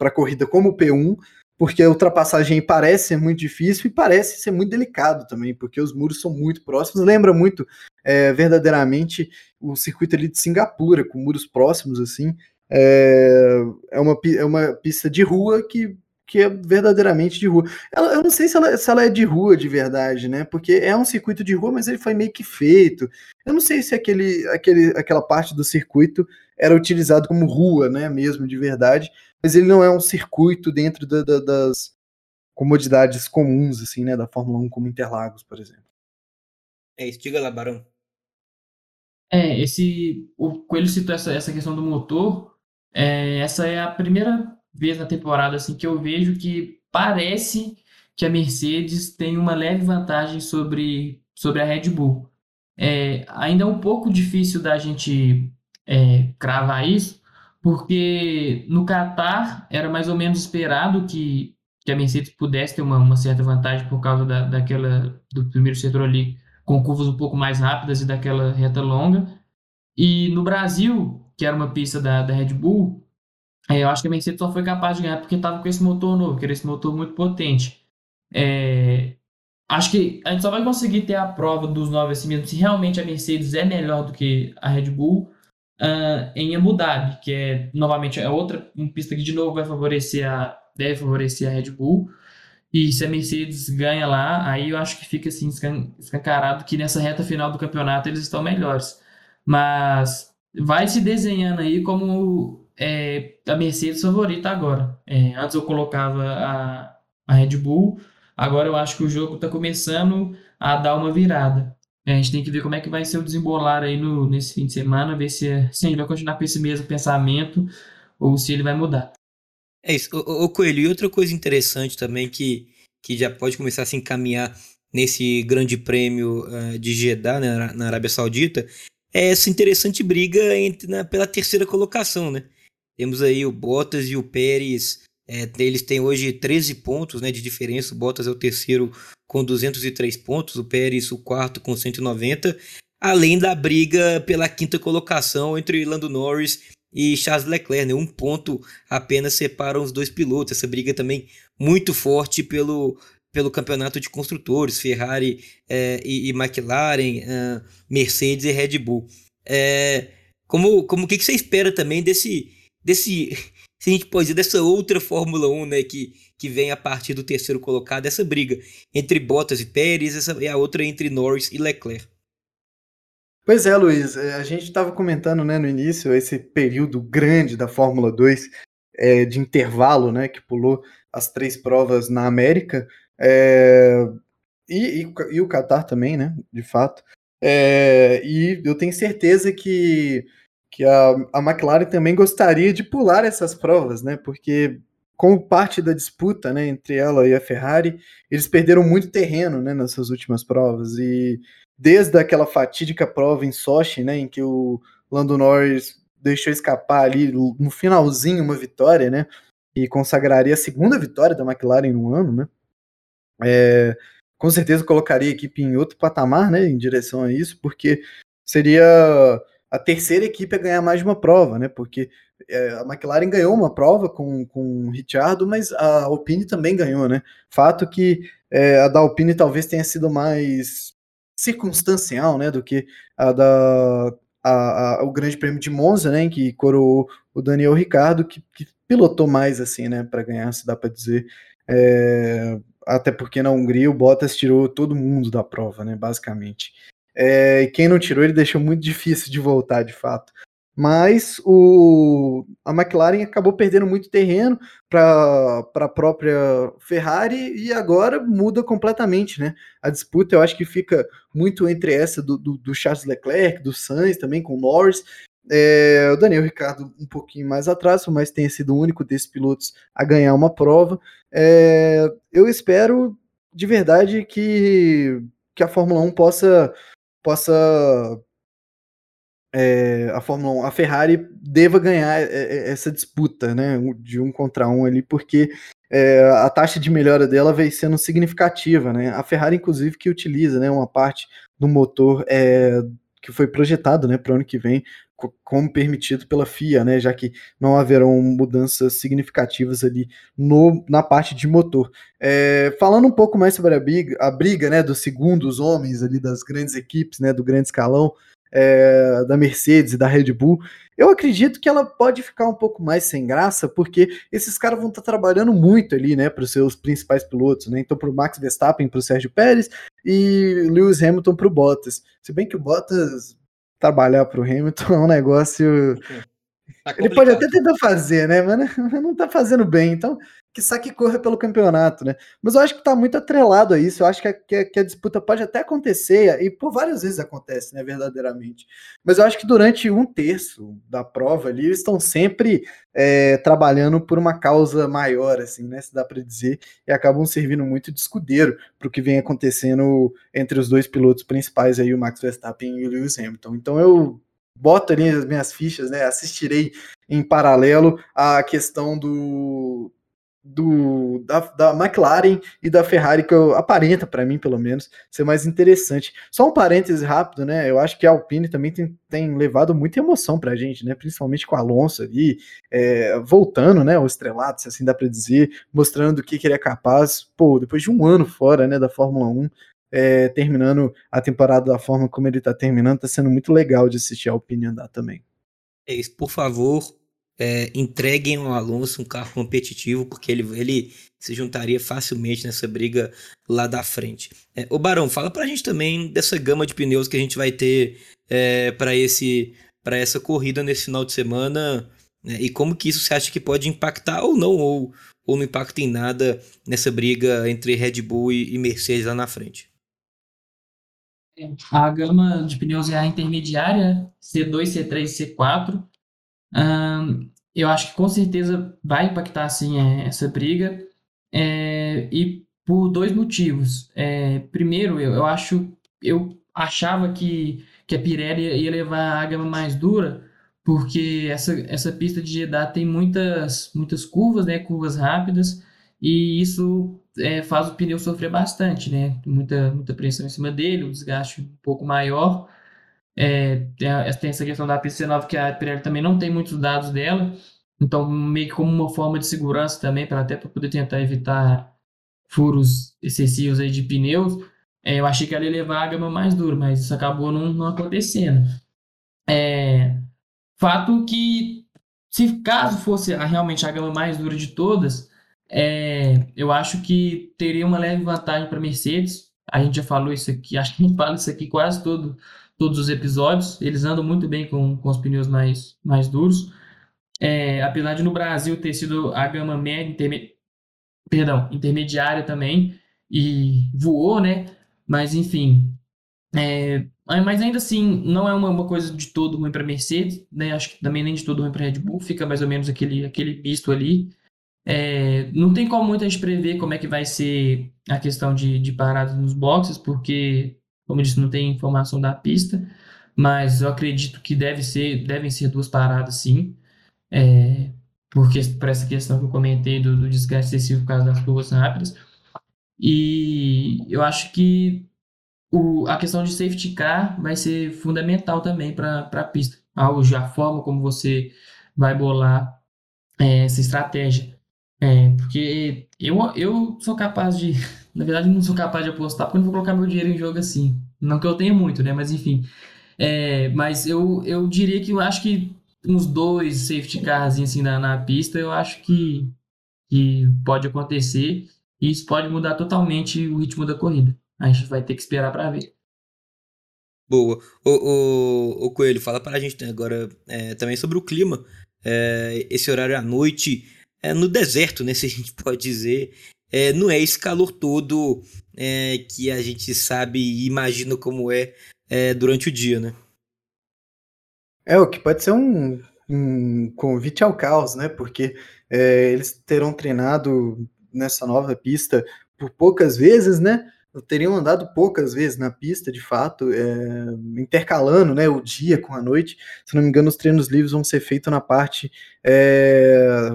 a corrida como P1, porque a ultrapassagem parece ser muito difícil e parece ser muito delicado também, porque os muros são muito próximos. Lembra muito é, verdadeiramente o circuito ali de Singapura, com muros próximos assim. É, é, uma, é uma pista de rua que, que é verdadeiramente de rua. Ela, eu não sei se ela, se ela é de rua de verdade, né? Porque é um circuito de rua, mas ele foi meio que feito. Eu não sei se aquele, aquele, aquela parte do circuito era utilizado como rua, né? Mesmo de verdade mas ele não é um circuito dentro da, da, das comodidades comuns, assim, né, da Fórmula 1, como Interlagos, por exemplo. É isso, diga lá, Barão. É, esse, o Coelho citou essa, essa questão do motor, é, essa é a primeira vez na temporada, assim, que eu vejo que parece que a Mercedes tem uma leve vantagem sobre, sobre a Red Bull. É, ainda é um pouco difícil da gente é, cravar isso, porque no Qatar era mais ou menos esperado que, que a Mercedes pudesse ter uma, uma certa vantagem por causa da, daquela do primeiro setor ali com curvas um pouco mais rápidas e daquela reta longa. E no Brasil, que era uma pista da, da Red Bull, eu acho que a Mercedes só foi capaz de ganhar porque estava com esse motor novo, que era esse motor muito potente. É, acho que a gente só vai conseguir ter a prova dos nove assim mesmo se realmente a Mercedes é melhor do que a Red Bull uh, em Abu Dhabi, que é novamente é outra uma pista que de novo vai favorecer a deve favorecer a Red Bull. E se a Mercedes ganha lá, aí eu acho que fica assim escancarado que nessa reta final do campeonato eles estão melhores. Mas vai se desenhando aí como é, a Mercedes favorita agora. É, antes eu colocava a, a Red Bull, agora eu acho que o jogo está começando a dar uma virada. É, a gente tem que ver como é que vai ser o desembolar aí no, nesse fim de semana, ver se, se a gente vai continuar com esse mesmo pensamento ou se ele vai mudar. É isso. Ô, ô Coelho, e outra coisa interessante também que, que já pode começar a se encaminhar nesse grande prêmio uh, de Jeddah, né, na Arábia Saudita, é essa interessante briga entre, na, pela terceira colocação, né? Temos aí o Bottas e o Pérez é, eles têm hoje 13 pontos né, de diferença. O Bottas é o terceiro com 203 pontos, o Pérez o quarto com 190, além da briga pela quinta colocação entre Lando Norris e Charles Leclerc. Né? Um ponto apenas separa os dois pilotos. Essa briga também muito forte pelo, pelo campeonato de construtores, Ferrari é, e, e, McLaren, uh, Mercedes e Red Bull. É, como como que, que você espera também desse desse se a gente pode dizer, dessa outra Fórmula 1, né, que, que vem a partir do terceiro colocado, essa briga entre Bottas e Pérez, essa é a outra entre Norris e Leclerc. Pois é, Luiz, é, a gente estava comentando né, no início esse período grande da Fórmula 2 é, de intervalo, né, que pulou as três provas na América, é, e, e, e, o Qatar também, né, de fato. É, e eu tenho certeza que que a, a McLaren também gostaria de pular essas provas, né? Porque como parte da disputa, né, entre ela e a Ferrari, eles perderam muito terreno, né, nessas últimas provas e desde aquela fatídica prova em Sochi, né, em que o Lando Norris deixou escapar ali no finalzinho uma vitória, né, e consagraria a segunda vitória da McLaren no ano, né, é, com certeza colocaria a equipe em outro patamar, né, em direção a isso, porque seria a terceira equipe a ganhar mais uma prova, né? Porque é, a McLaren ganhou uma prova com, com o Ricciardo, mas a Alpine também ganhou, né? Fato que é, a da Alpine talvez tenha sido mais circunstancial, né? Do que a da a, a, o Grande Prêmio de Monza, né? Que coroou o Daniel Ricardo, que, que pilotou mais assim, né? Para ganhar, se dá para dizer. É, até porque na Hungria o Bottas tirou todo mundo da prova, né? Basicamente. É, e quem não tirou, ele deixou muito difícil de voltar, de fato. Mas o, a McLaren acabou perdendo muito terreno para a própria Ferrari e agora muda completamente, né? A disputa eu acho que fica muito entre essa do, do, do Charles Leclerc, do Sainz também com o Norris. É, o Daniel Ricardo um pouquinho mais atrás, mas tem sido o único desses pilotos a ganhar uma prova. É, eu espero de verdade que, que a Fórmula 1 possa possa é, a Fórmula 1, a Ferrari deva ganhar é, é, essa disputa, né, de um contra um ali, porque é, a taxa de melhora dela vem sendo significativa, né? A Ferrari, inclusive, que utiliza, né, uma parte do motor é, que foi projetado, né, para o ano que vem, como permitido pela FIA, né, já que não haverão mudanças significativas ali no, na parte de motor. É, falando um pouco mais sobre a briga, a briga, né, dos segundos homens ali das grandes equipes, né, do grande escalão, é, da Mercedes e da Red Bull, eu acredito que ela pode ficar um pouco mais sem graça, porque esses caras vão estar tá trabalhando muito ali, né, para os seus principais pilotos, né? Então, para o Max Verstappen, para o Sérgio Pérez e Lewis Hamilton para o Bottas. Se bem que o Bottas trabalhar para o Hamilton é um negócio. Tá Ele pode até tentar fazer, né? Mas não está fazendo bem. Então, que saque corra pelo campeonato, né? Mas eu acho que está muito atrelado a isso. Eu acho que a, que, a, que a, disputa pode até acontecer, e por várias vezes acontece, né? Verdadeiramente. Mas eu acho que durante um terço da prova ali, eles estão sempre é, trabalhando por uma causa maior, assim, né? Se dá para dizer, e acabam servindo muito de escudeiro para o que vem acontecendo entre os dois pilotos principais aí, o Max Verstappen e o Lewis Hamilton. Então eu boto ali as minhas fichas, né? Assistirei em paralelo a questão do do, da, da McLaren e da Ferrari, que eu, aparenta para mim, pelo menos, ser mais interessante. Só um parêntese rápido, né? Eu acho que a Alpine também tem, tem levado muita emoção pra gente, né? Principalmente com o Alonso ali, é, voltando, né? O estrelado, se assim dá para dizer, mostrando o que, que ele é capaz. Pô, depois de um ano fora, né, da Fórmula 1, é, terminando a temporada da forma como ele tá terminando, tá sendo muito legal de assistir a Alpine andar também. É isso, por favor, é, entreguem ao Alonso um carro competitivo, porque ele, ele se juntaria facilmente nessa briga lá da frente. É, ô Barão, fala pra gente também dessa gama de pneus que a gente vai ter é, para esse para essa corrida nesse final de semana né, e como que isso você acha que pode impactar ou não, ou, ou não impacta em nada nessa briga entre Red Bull e, e Mercedes lá na frente. A gama de pneus é a intermediária, C2, C3 C4. Eu acho que com certeza vai impactar sim é, essa briga é, e por dois motivos. É, primeiro, eu, eu acho, eu achava que, que a Pirelli ia levar a gama mais dura porque essa, essa pista de Jeddah tem muitas muitas curvas, né, curvas rápidas e isso é, faz o pneu sofrer bastante, né, muita muita pressão em cima dele, um desgaste um pouco maior. É, tem essa questão da pista nova que a Pirelli também não tem muitos dados dela, então meio que como uma forma de segurança também, para até para poder tentar evitar furos excessivos aí de pneus. É, eu achei que ela ia levar a gama mais dura, mas isso acabou não, não acontecendo. É, fato que, se caso fosse a, realmente a gama mais dura de todas, é, eu acho que teria uma leve vantagem para Mercedes. A gente já falou isso aqui, acho que a gente fala isso aqui quase todo todos os episódios. Eles andam muito bem com, com os pneus mais, mais duros. É, apesar de no Brasil ter sido a gama média, interme... perdão, intermediária também, e voou, né? Mas enfim. É, mas ainda assim, não é uma, uma coisa de todo ruim para Mercedes, né? Acho que também nem de todo ruim para Red Bull, fica mais ou menos aquele, aquele misto ali. É, não tem como muita gente prever como é que vai ser a questão de, de paradas nos boxes, porque como eu disse, não tem informação da pista, mas eu acredito que deve ser, devem ser duas paradas sim. É, porque por essa questão que eu comentei do, do desgaste excessivo por causa das curvas rápidas. E eu acho que o, a questão de safety car vai ser fundamental também para a pista. A, forma como você vai bolar é, essa estratégia. É, porque eu, eu sou capaz de. Na verdade, não sou capaz de apostar porque não vou colocar meu dinheiro em jogo assim. Não que eu tenha muito, né? Mas enfim. É, mas eu, eu diria que eu acho que uns dois safety cars assim na, na pista, eu acho que, que pode acontecer. E isso pode mudar totalmente o ritmo da corrida. A gente vai ter que esperar para ver. Boa. O, o, Coelho, fala para a gente agora é, também sobre o clima. É, esse horário à noite é, no deserto, né? Se a gente pode dizer. É, não é esse calor todo é, que a gente sabe e imagina como é, é, durante o dia, né? É, o que pode ser um, um convite ao caos, né? Porque é, eles terão treinado nessa nova pista por poucas vezes, né? Teriam andado poucas vezes na pista, de fato, é, intercalando né, o dia com a noite. Se não me engano, os treinos livres vão ser feitos na parte é,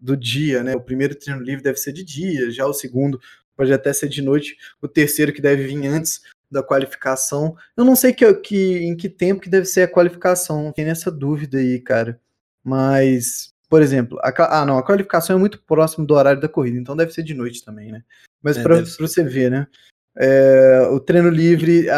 do dia, né? O primeiro treino livre deve ser de dia, já o segundo pode até ser de noite, o terceiro que deve vir antes da qualificação. Eu não sei que, que, em que tempo que deve ser a qualificação, tem essa dúvida aí, cara. Mas, por exemplo, a, ah, não, a qualificação é muito próximo do horário da corrida, então deve ser de noite também, né? Mas é, para você ver, né? É, o treino livre é,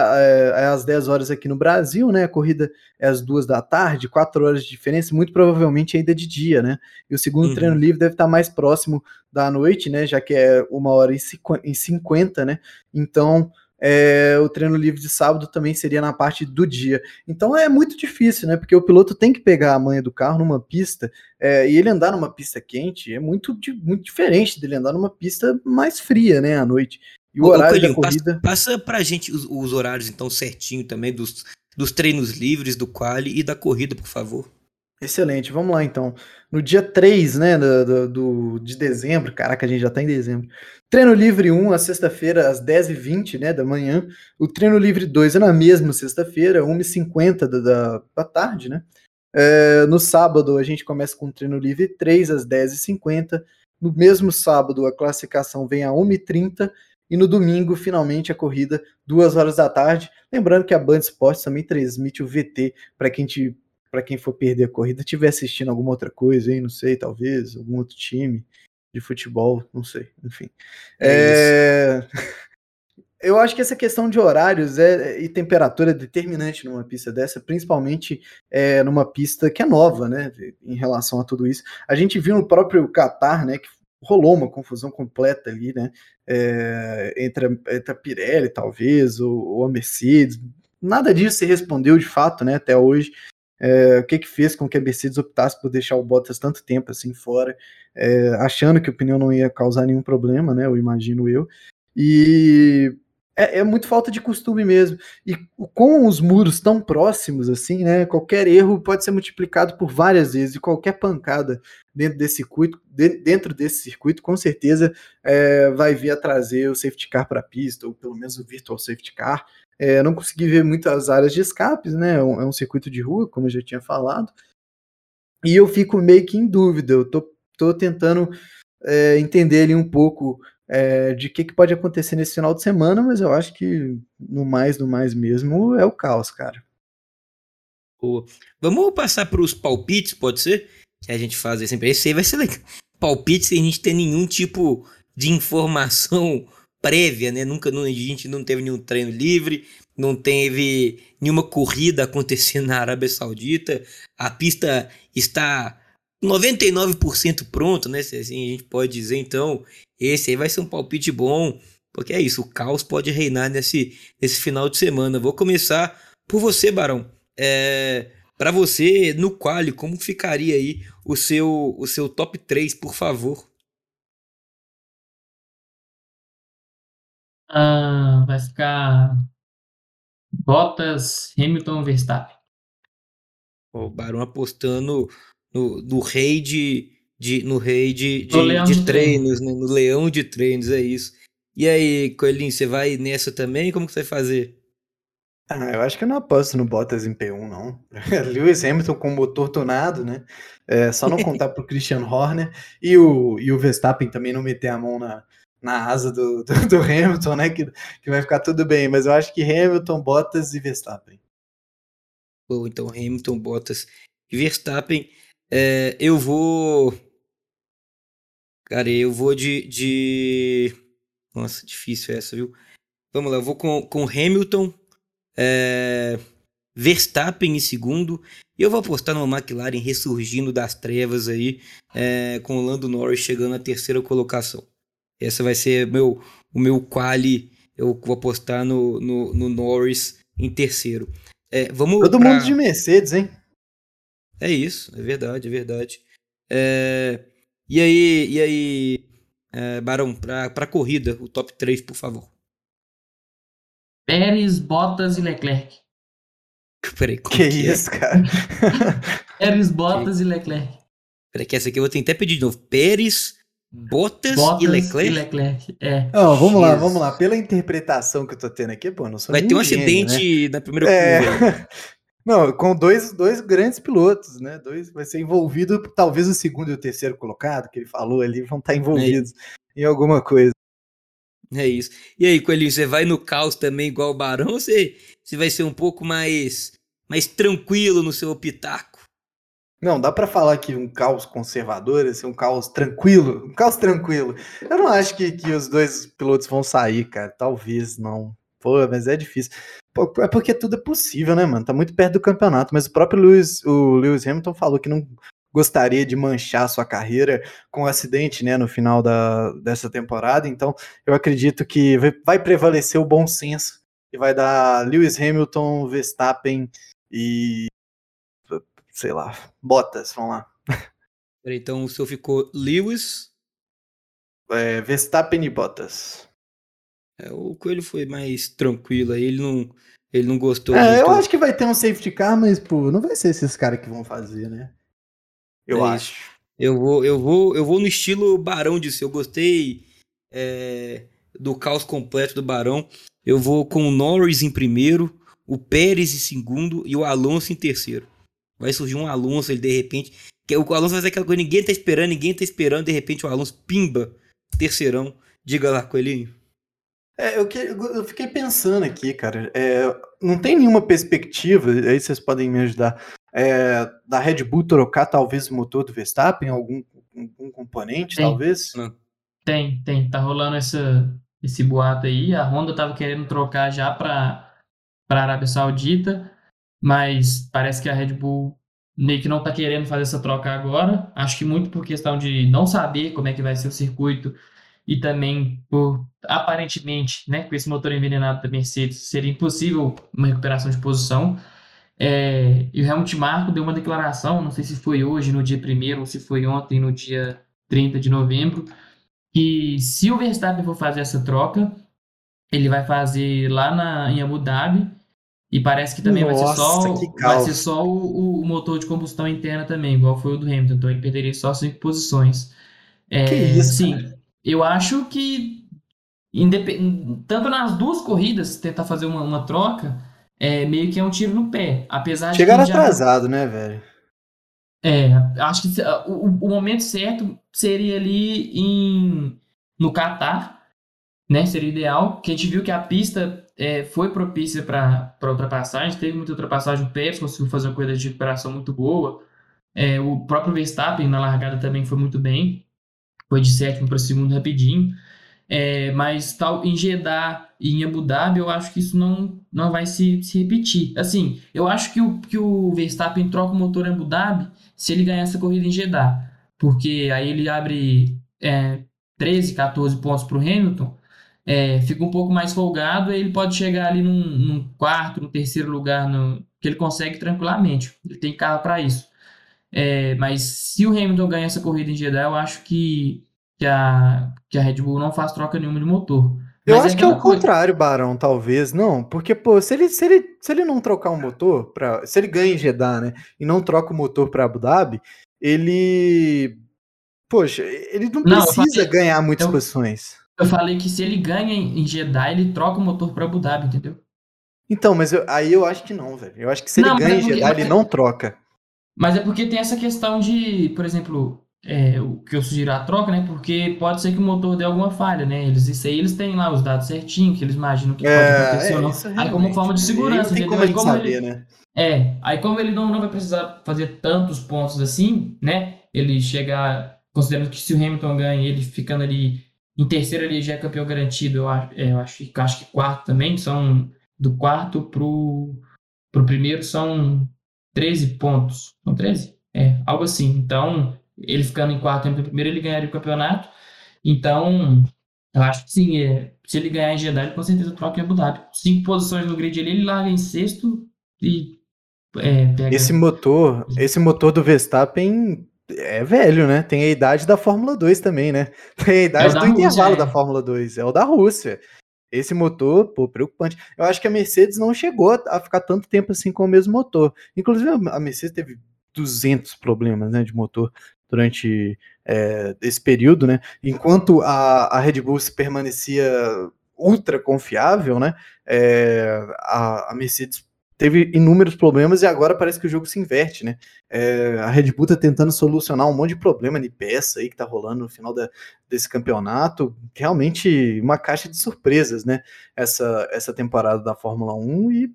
é, às 10 horas aqui no Brasil, né? A corrida é às 2 da tarde, 4 horas de diferença, muito provavelmente ainda de dia, né? E o segundo uhum. treino livre deve estar mais próximo da noite, né? Já que é uma hora e 50, né? Então, é, o treino livre de sábado também seria na parte do dia. Então é muito difícil, né? Porque o piloto tem que pegar a manha do carro numa pista é, e ele andar numa pista quente é muito, muito diferente dele andar numa pista mais fria, né? À noite. E o ô, horário Coelhinho, da corrida. Passa, passa pra gente os, os, horários, então, certinho também, dos, dos treinos livres, do quali e da corrida, por favor. Excelente, vamos lá então. No dia 3, né, do, do, de dezembro, caraca, a gente já tá em dezembro. Treino livre 1, a sexta-feira, às 10h20 né, da manhã. O treino livre 2 é na mesma sexta-feira, 1h50 da, da, da tarde, né? É, no sábado, a gente começa com o treino livre 3 às 10h50. No mesmo sábado, a classificação vem a 1h30 e no domingo, finalmente, a corrida, duas horas da tarde. Lembrando que a Band Esportes também transmite o VT para quem, te, quem for perder a corrida, estiver assistindo alguma outra coisa aí, não sei, talvez, algum outro time de futebol, não sei, enfim. É é... Eu acho que essa questão de horários é, e temperatura é determinante numa pista dessa, principalmente é, numa pista que é nova, né, em relação a tudo isso. A gente viu no próprio Qatar, né, que rolou uma confusão completa ali, né? É, entre, a, entre a Pirelli, talvez, ou, ou, a Mercedes. Nada disso se respondeu de fato, né? Até hoje. É, o que que fez com que a Mercedes optasse por deixar o Bottas tanto tempo assim fora, é, achando que o pneu não ia causar nenhum problema, né? Eu imagino eu. E é, é, muito falta de costume mesmo. E com os muros tão próximos assim, né? Qualquer erro pode ser multiplicado por várias vezes. E qualquer pancada dentro desse circuito, de, dentro desse circuito, com certeza é, vai vir a trazer o safety car para a pista, ou pelo menos o virtual safety car. É, não consegui ver muitas áreas de escapes, né? É um, é um, circuito de rua, como eu já tinha falado. E eu fico meio que em dúvida. Eu tô, tô tentando é, entender ali um pouco é, de que, que pode acontecer nesse final de semana, mas eu acho que no mais, no mais mesmo, é o caos, cara. Boa. Vamos passar para os palpites, pode ser? Que a gente faz sempre. Esse aí vai ser legal. Palpite sem a gente ter nenhum tipo de informação prévia, né? Nunca a gente não teve nenhum treino livre, não teve nenhuma corrida acontecendo na Arábia Saudita. A pista está 99% pronto, né? Se assim a gente pode dizer, então, esse aí vai ser um palpite bom, porque é isso, o caos pode reinar nesse, nesse final de semana. Vou começar por você, Barão. É, para você, no quali, como ficaria aí o seu, o seu top 3, por favor? Ah, vai ficar Bottas, Hamilton, Verstappen. O Barão apostando no, no rei de, de, no rei de, de, de, de treinos, né? no leão de treinos, é isso. E aí, Coelhinho, você vai nessa também? Como que você vai fazer? Ah, eu acho que eu não aposto no Bottas em P1, não. Lewis Hamilton com motor tunado, né? É, só não contar pro Christian Horner e o, e o Verstappen também não meter a mão na, na asa do, do, do, Hamilton, né? Que, que vai ficar tudo bem. Mas eu acho que Hamilton, Bottas e Verstappen. Bom, então Hamilton, Bottas e Verstappen. É, eu vou. Cara, eu vou de, de. Nossa, difícil essa, viu? Vamos lá, eu vou com, com Hamilton, é... Verstappen em segundo. E eu vou apostar no McLaren ressurgindo das trevas aí, é... com o Lando Norris chegando na terceira colocação. Essa vai ser meu, o meu quali. Eu vou apostar no, no, no Norris em terceiro. É, vamos Todo pra... mundo de Mercedes, hein? É isso, é verdade, é verdade. É... E aí, e aí, é, Barão, pra, pra corrida, o top 3, por favor. Pérez, Bottas e Leclerc. Peraí, que, que é? isso, cara? Pérez, Bottas que... e Leclerc. Peraí, que essa aqui eu vou tentar pedir de novo. Pérez, Bottas, Bottas e Leclerc? e Leclerc. É. Não, vamos lá, Jesus. vamos lá. Pela interpretação que eu tô tendo aqui, pô, não sou Vai ter um gênio, né? acidente na primeira É. curva. Não, com dois, dois grandes pilotos, né? Dois vai ser envolvido, talvez o segundo e o terceiro colocado, que ele falou ali, vão estar envolvidos em alguma coisa. É isso. E aí, Coelhinho, você vai no caos também igual o Barão ou você, você vai ser um pouco mais, mais tranquilo no seu pitaco? Não, dá pra falar que um caos conservador, assim, um caos tranquilo, um caos tranquilo. Eu não acho que, que os dois pilotos vão sair, cara. Talvez não. Pô, mas é difícil. Pô, é porque tudo é possível, né, mano? Tá muito perto do campeonato. Mas o próprio Lewis, o Lewis Hamilton falou que não gostaria de manchar sua carreira com um acidente, né, no final da, dessa temporada. Então, eu acredito que vai prevalecer o bom senso e vai dar Lewis Hamilton, Verstappen e sei lá, Bottas, vamos lá. Peraí, Então o seu ficou Lewis. É, Verstappen e Bottas. É, o Coelho foi mais tranquilo aí, ele não, ele não gostou É, eu acho que vai ter um safety car, mas, pô, não vai ser esses caras que vão fazer, né? Eu É acho. Eu vou, eu vou, eu vou no estilo Barão disse. Eu gostei é, do caos completo do Barão. Eu vou com o Norris em primeiro, o Pérez em segundo e o Alonso em terceiro. Vai surgir um Alonso ele de repente. Que o Alonso vai fazer aquela coisa, ninguém tá esperando, ninguém tá esperando, de repente o Alonso pimba, terceirão. Diga lá, Coelhinho. É, eu, que- eu fiquei pensando aqui, cara. é, não tem nenhuma perspectiva, aí vocês podem me ajudar, é, da Red Bull trocar talvez o motor do Verstappen, algum, algum componente, Tem. talvez? Não. Tem, tem. Tá rolando essa, esse boato aí. A Honda tava querendo trocar já para para Arábia Saudita, mas parece que a Red Bull meio que não tá querendo fazer essa troca agora. Acho que muito por questão de não saber como é que vai ser o circuito e também por aparentemente, né, com esse motor envenenado da Mercedes, seria impossível uma recuperação de posição. É, e o Helmut Marko deu uma declaração, não sei se foi hoje, no dia 1 ou se foi ontem, no dia 30 de novembro, que se o Verstappen for fazer essa troca, ele vai fazer lá na, em Abu Dhabi e parece que também vai ser só, Nossa, vai ser só o, o motor de combustão interna também, igual foi o do Hamilton, então ele perderia só cinco posições. É, Que isso, sim, eu acho que independ- tanto nas duas corridas tentar fazer uma, uma troca é meio que é um tiro no pé, apesar de Chegaram que já- atrasado, né, velho? é, acho que o, o momento certo seria ali em, no Catar, né? Seria ideal, que a gente viu que a pista é, foi propícia para ultrapassagem, teve muita ultrapassagem, o Pérez conseguiu fazer uma corrida de recuperação muito boa, é, o próprio Verstappen na largada também foi muito bem, foi de sétimo para segundo rapidinho, é, mas tal em Jeddah e em Abu Dhabi eu acho que isso não, não vai se, se repetir. Assim, eu acho que o, que o Verstappen troca o motor em Abu Dhabi se ele ganhar essa corrida em Jeddah, porque aí ele abre é, 13, 14 pontos para o Hamilton, é, fica um pouco mais folgado ele pode chegar ali num, num quarto, no terceiro lugar, no, que ele consegue tranquilamente. Ele tem carro para isso. É, mas se o Hamilton ganhar essa corrida em Jeddah, eu acho que, que, a, que a Red Bull não faz troca nenhuma de motor. Eu Mas acho que é o coisa- contrário, Barão, talvez. Não, porque, pô, se ele, se ele, se ele não trocar o motor, pra, se ele ganha em Jeddah, né, e não troca o motor para Abu Dhabi, ele. Poxa, ele não Não, precisa falei- ganhar muitas eu- posições. Eu falei que se ele ganha em em Jeddah, ele troca o motor para Abu Dhabi, entendeu? Então, mas eu- aí eu acho que não, velho. Eu acho que se Não, ele mas ganha é em porque- Jeddah, mas ele é- não troca. Mas é porque tem essa questão de, por exemplo, é, o que eu sugiro a troca, né? Porque pode ser que o motor dê alguma falha, né? Eles, isso aí eles têm lá os dados certinho, que eles imaginam que pode acontecer ou não. isso Aí como forma de né? segurança, Não tem como gente como saber, ele- né? É, aí como ele não, não vai precisar fazer tantos pontos assim, né? Ele chegar, considerando que se o Hamilton ganha, ele ficando ali em terceiro ele já é campeão garantido, eu acho, é, eu acho, que- acho que quarto também, são do quarto pro, pro primeiro são 13 pontos. São 13? É, algo assim. Então, ele ficando em quarto e primeiro, ele ganharia o campeonato. Então, eu acho que sim, é, se ele ganhar em Jeddah, ele com certeza troca em Abu Dhabi. Cinco posições no grid ali, ele larga em sexto e é, pega. Esse motor, esse motor do Verstappen é velho, né? Tem a idade da Fórmula 2 também, né? Tem a idade da do Rússia, intervalo é. da Fórmula 2, é o da Rússia. Esse motor, pô, preocupante. Eu acho que a Mercedes não chegou a ficar tanto tempo assim com o mesmo motor. Inclusive, a Mercedes teve 200 problemas, né, de motor durante é, esse período, né? Enquanto a, a Red Bull permanecia ultra confiável, né? É, a, a Mercedes teve inúmeros problemas e agora parece que o jogo se inverte, né? É, a Red Bull tá tentando solucionar um monte de problema de peça aí que tá rolando no final da, desse campeonato. Realmente uma caixa de surpresas, né? Essa, essa temporada da Fórmula 1 e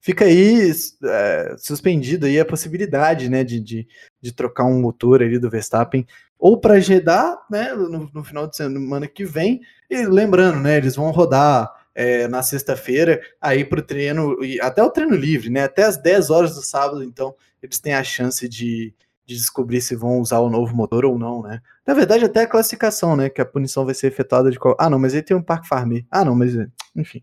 fica aí é, suspendida aí a possibilidade, né, de, de, de, trocar um motor ali do Verstappen ou para Jeddah, né, no, no final de semana que vem. E lembrando, né, eles vão rodar é, na sexta-feira, aí para o treino, e até o treino livre, né? Até as 10 horas do sábado, então eles têm a chance de, de descobrir se vão usar o novo motor ou não, né? Na verdade, até a classificação, né? Que a punição vai ser efetuada de qual. Ah, não, mas ele tem um parque farmê. Ah, não, mas enfim.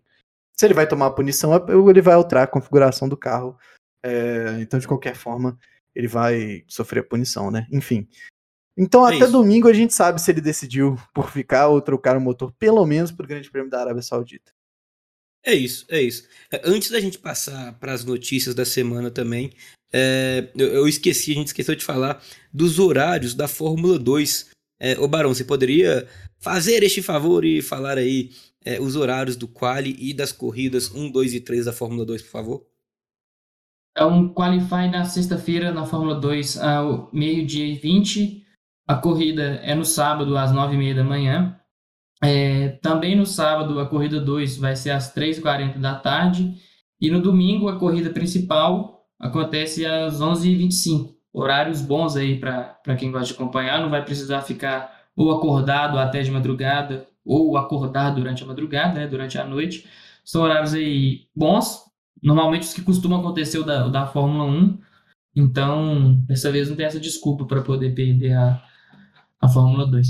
Se ele vai tomar a punição, é, ele vai alterar a configuração do carro. É, então, de qualquer forma, ele vai sofrer a punição, né? Enfim. Então, é até isso. domingo a gente sabe se ele decidiu por ficar ou trocar o motor, pelo menos para o Grande Prêmio da Arábia Saudita. É isso, é isso. É, antes da gente passar para as notícias da semana também, é, eu, eu, esqueci, a gente esqueceu de falar dos horários da Fórmula 2. É, ô Barão, você poderia fazer este favor e falar aí é, os horários do quali e das corridas 1, 2 e 3 da Fórmula 2, por favor? É um qualify na sexta-feira na Fórmula 2 ao meio-dia e 20. A corrida é no sábado às 9h30 da manhã. É, também no sábado, a corrida 2 vai ser às 3h40 da tarde. E no domingo, a corrida principal acontece às 11h25. Horários bons aí para quem gosta de acompanhar. Não vai precisar ficar ou acordado até de madrugada ou acordar durante a madrugada, né, durante a noite. São horários aí bons. Normalmente os que costumam acontecer o da, o da Fórmula 1. Então, dessa vez não tem essa desculpa para poder perder a, a Fórmula 2.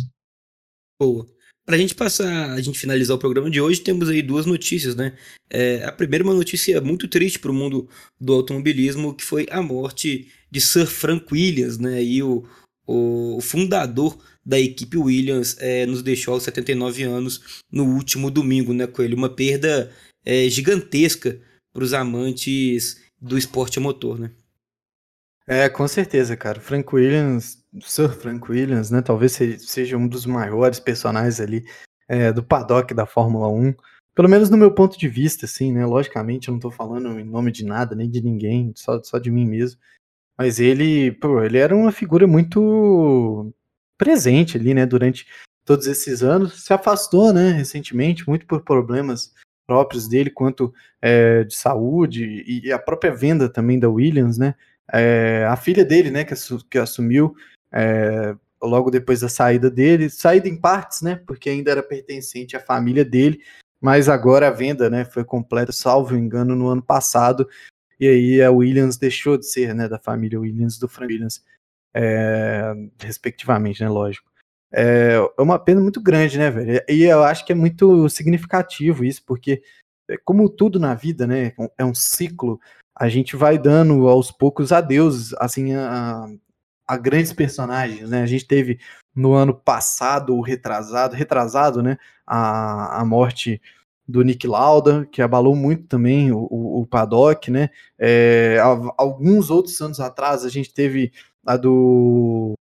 Boa. Para a gente passar, a gente finalizar o programa de hoje, temos aí duas notícias, né? É, a primeira é uma notícia muito triste para o mundo do automobilismo, que foi a morte de Sir Frank Williams, né? E o, o fundador da equipe Williams é, nos deixou aos 79 anos no último domingo, né, Coelho? Uma perda é, gigantesca para os amantes do esporte a motor, né? É, com certeza, cara. Frank Williams, Sir Frank Williams, né? Talvez seja um dos maiores personagens ali é, do paddock da Fórmula 1. Pelo menos no meu ponto de vista, assim, né? Logicamente, eu não tô falando em nome de nada, nem de ninguém, só, só de mim mesmo. Mas ele, pô, ele era uma figura muito presente ali, né? Durante todos esses anos. Se afastou, né? Recentemente, muito por problemas próprios dele, quanto é, de saúde e a própria venda também da Williams, né? É, a filha dele, né, que, que assumiu é, logo depois da saída dele, saída em partes, né, porque ainda era pertencente à família dele, mas agora a venda, né, foi completa, salvo engano, no ano passado, e aí a Williams deixou de ser, né, da família Williams do Frank Williams, é, respectivamente, né, lógico. É, é uma pena muito grande, né, velho, e eu acho que é muito significativo isso, porque é como tudo na vida, né, é um ciclo, a gente vai dando aos poucos adeus, assim, a, a grandes personagens, né? A gente teve no ano passado, retrasado, retrasado, né? A, a morte do Nick Lauda, que abalou muito também o, o, o paddock, né? É, alguns outros anos atrás a gente teve a do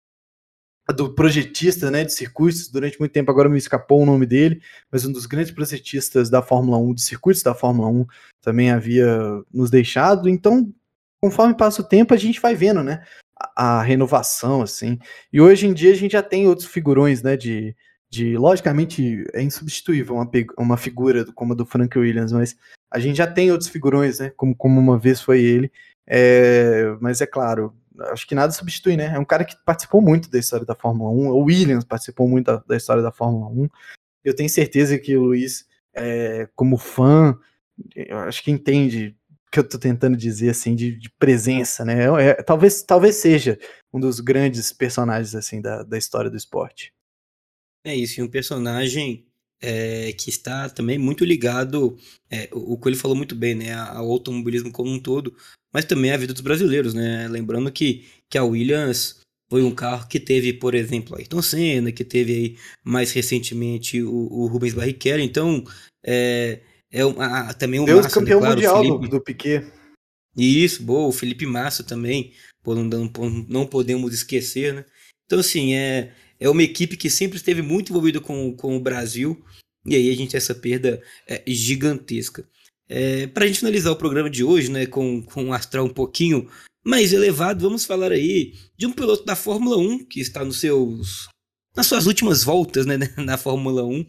do projetista né, de circuitos, durante muito tempo agora me escapou o nome dele, mas um dos grandes projetistas da Fórmula 1, de circuitos da Fórmula 1, também havia nos deixado. Então, conforme passa o tempo, a gente vai vendo, né, a, a renovação, assim. E hoje em dia a gente já tem outros figurões, né, de, de logicamente é insubstituível uma, uma figura como a do Frank Williams, mas a gente já tem outros figurões, né, como, como uma vez foi ele. É, mas é claro, acho que nada substitui, né? É um cara que participou muito da história da Fórmula 1. O Williams participou muito da, da história da Fórmula 1. Eu tenho certeza que o Luiz, é, como fã, acho que entende o que eu tô tentando dizer, assim, de, de presença, né? É, é, talvez, talvez seja um dos grandes personagens, assim, da, da história do esporte. É isso, e um personagem é, que está também muito ligado, é, o, o que ele falou muito bem, né, ao automobilismo como um todo, mas também a vida dos brasileiros, né? Lembrando que, que a Williams foi um carro que teve, por exemplo, Ayrton Senna, que teve aí mais recentemente o, o Rubens Barrichello, então é, é um, a, também um Deus Massa, campeão né? claro, mundial Felipe, do, Piquet. Isso, boa, o Felipe Massa também, não, não, não podemos esquecer, né? Então, assim, é, é uma equipe que sempre esteve muito envolvida com, com o Brasil, e aí a gente tem essa perda é, gigantesca. É, Para a gente finalizar o programa de hoje, né, com, com um astral um pouquinho mais elevado, vamos falar aí de um piloto da Fórmula 1 que está nos seus nas suas últimas voltas né, na Fórmula 1,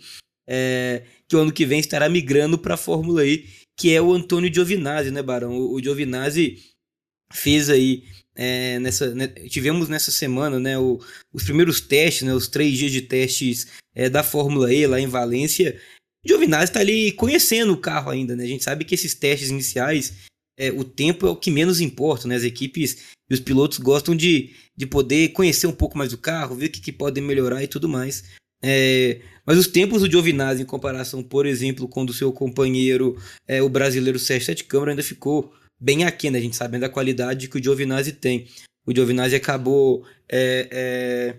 é, que o ano que vem estará migrando para a Fórmula E, que é o Antônio Giovinazzi, né, Barão? O, Giovinazzi fez aí é, nessa, né, tivemos nessa semana né, o, os primeiros testes, né, os três dias de testes é, da Fórmula E lá em Valência. Giovinazzi está ali conhecendo o carro ainda, né? A gente sabe que esses testes iniciais, é, o tempo é o que menos importa, né? As equipes e os pilotos gostam de, de poder conhecer um pouco mais o carro, ver o que, que podem melhorar e tudo mais. É, mas os tempos do Giovinazzi em comparação, por exemplo, com o do seu companheiro, é, o brasileiro Sérgio Sete Câmara, ainda ficou bem aqui, né? A gente sabe da qualidade que o Giovinazzi tem. O Giovinazzi acabou é, é,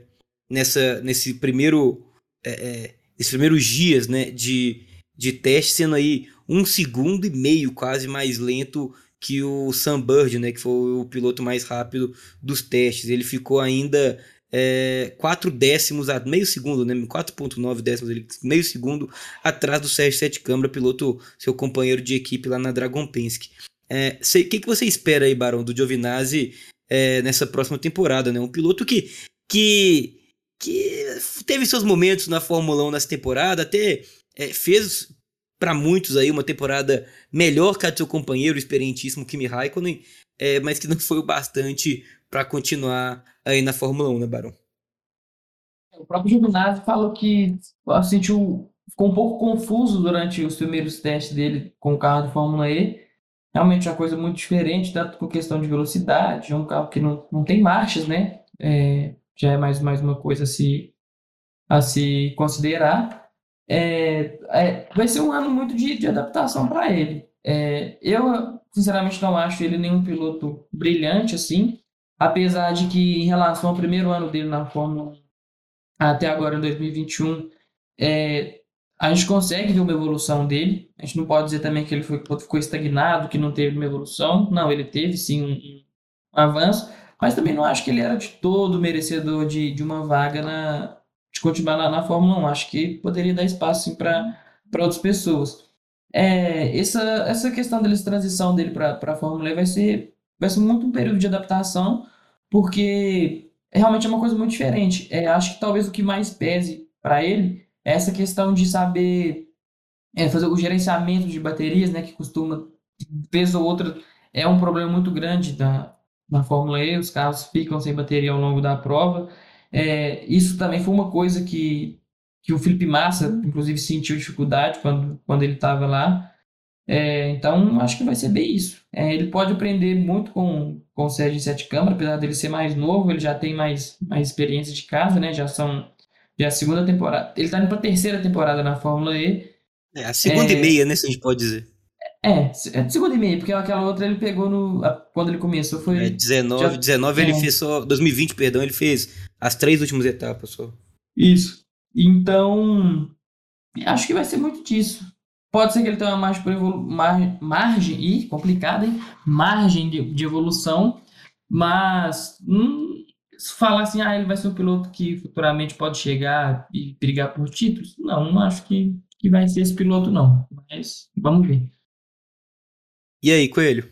nessa, nesse primeiro, é, esses primeiros dias né, de, de teste, sendo aí um segundo e meio quase mais lento que o Sam Bird, né, que foi o piloto mais rápido dos testes. Ele ficou ainda é, 4 décimos, a meio segundo, né, 4.9 décimos, ele, meio segundo atrás do Sérgio Sete Câmara, piloto, seu companheiro de equipe lá na Dragon Penske. O é, que, que você espera aí, Barão, do Giovinazzi é, nessa próxima temporada? Né? Um piloto que, que, que teve seus momentos na Fórmula 1 nessa temporada, até é, fez para muitos aí uma temporada melhor que a do seu companheiro experientíssimo Kimi Raikkonen, é, mas que não foi o bastante para continuar aí na Fórmula 1, né, Barão? O próprio Giovinazzi falou que sentiu, ficou um pouco confuso durante os primeiros testes dele com o carro de Fórmula E, realmente é uma coisa muito diferente, tanto com questão de velocidade, é um carro que não, não tem marchas, né? É, já é mais, mais uma coisa a se, a se considerar. É, é, vai ser um ano muito de, de adaptação para ele. É, eu, sinceramente, não acho ele nenhum piloto brilhante assim, apesar de que, em relação ao primeiro ano dele na Fórmula 1, até agora em 2021, é, a gente consegue ver uma evolução dele. A gente não pode dizer também que ele foi, ficou estagnado, que não teve uma evolução. Não, ele teve sim um, um avanço, mas também não acho que ele era de todo merecedor de, de uma vaga na, de continuar na, na Fórmula 1. Acho que poderia dar espaço para outras pessoas. É, essa, essa questão dele, transição dele para a Fórmula E vai ser, vai ser muito um período de adaptação, porque realmente é uma coisa muito diferente. É, acho que talvez o que mais pese para ele essa questão de saber é, fazer o gerenciamento de baterias, né, que costuma, vez ou outra, é um problema muito grande da, na Fórmula E, os carros ficam sem bateria ao longo da prova. É, isso também foi uma coisa que, que o Felipe Massa, inclusive, sentiu dificuldade quando, quando ele estava lá. É, então, acho que vai ser bem isso. É, ele pode aprender muito com, com o Sérgio Sete Câmara, apesar dele ser mais novo, ele já tem mais, mais experiência de casa, né? Já são já é a segunda temporada. Ele tá indo pra terceira temporada na Fórmula E. É, a segunda é, e meia, né? Se a gente pode dizer. É, é segunda e meia, porque aquela outra ele pegou no. Quando ele começou foi. É, 19, já, 19 ele é. fez só. 2020, perdão, ele fez as três últimas etapas só. Isso. Então. Acho que vai ser muito disso. Pode ser que ele tenha uma margem, evolu mar margem e complicada, hein? Margem de, de evolução, mas hum, falar assim, ah, ele vai ser um piloto que futuramente pode chegar e brigar por títulos, não, não acho que, que vai ser esse piloto, não. Mas vamos ver. E aí, Coelho?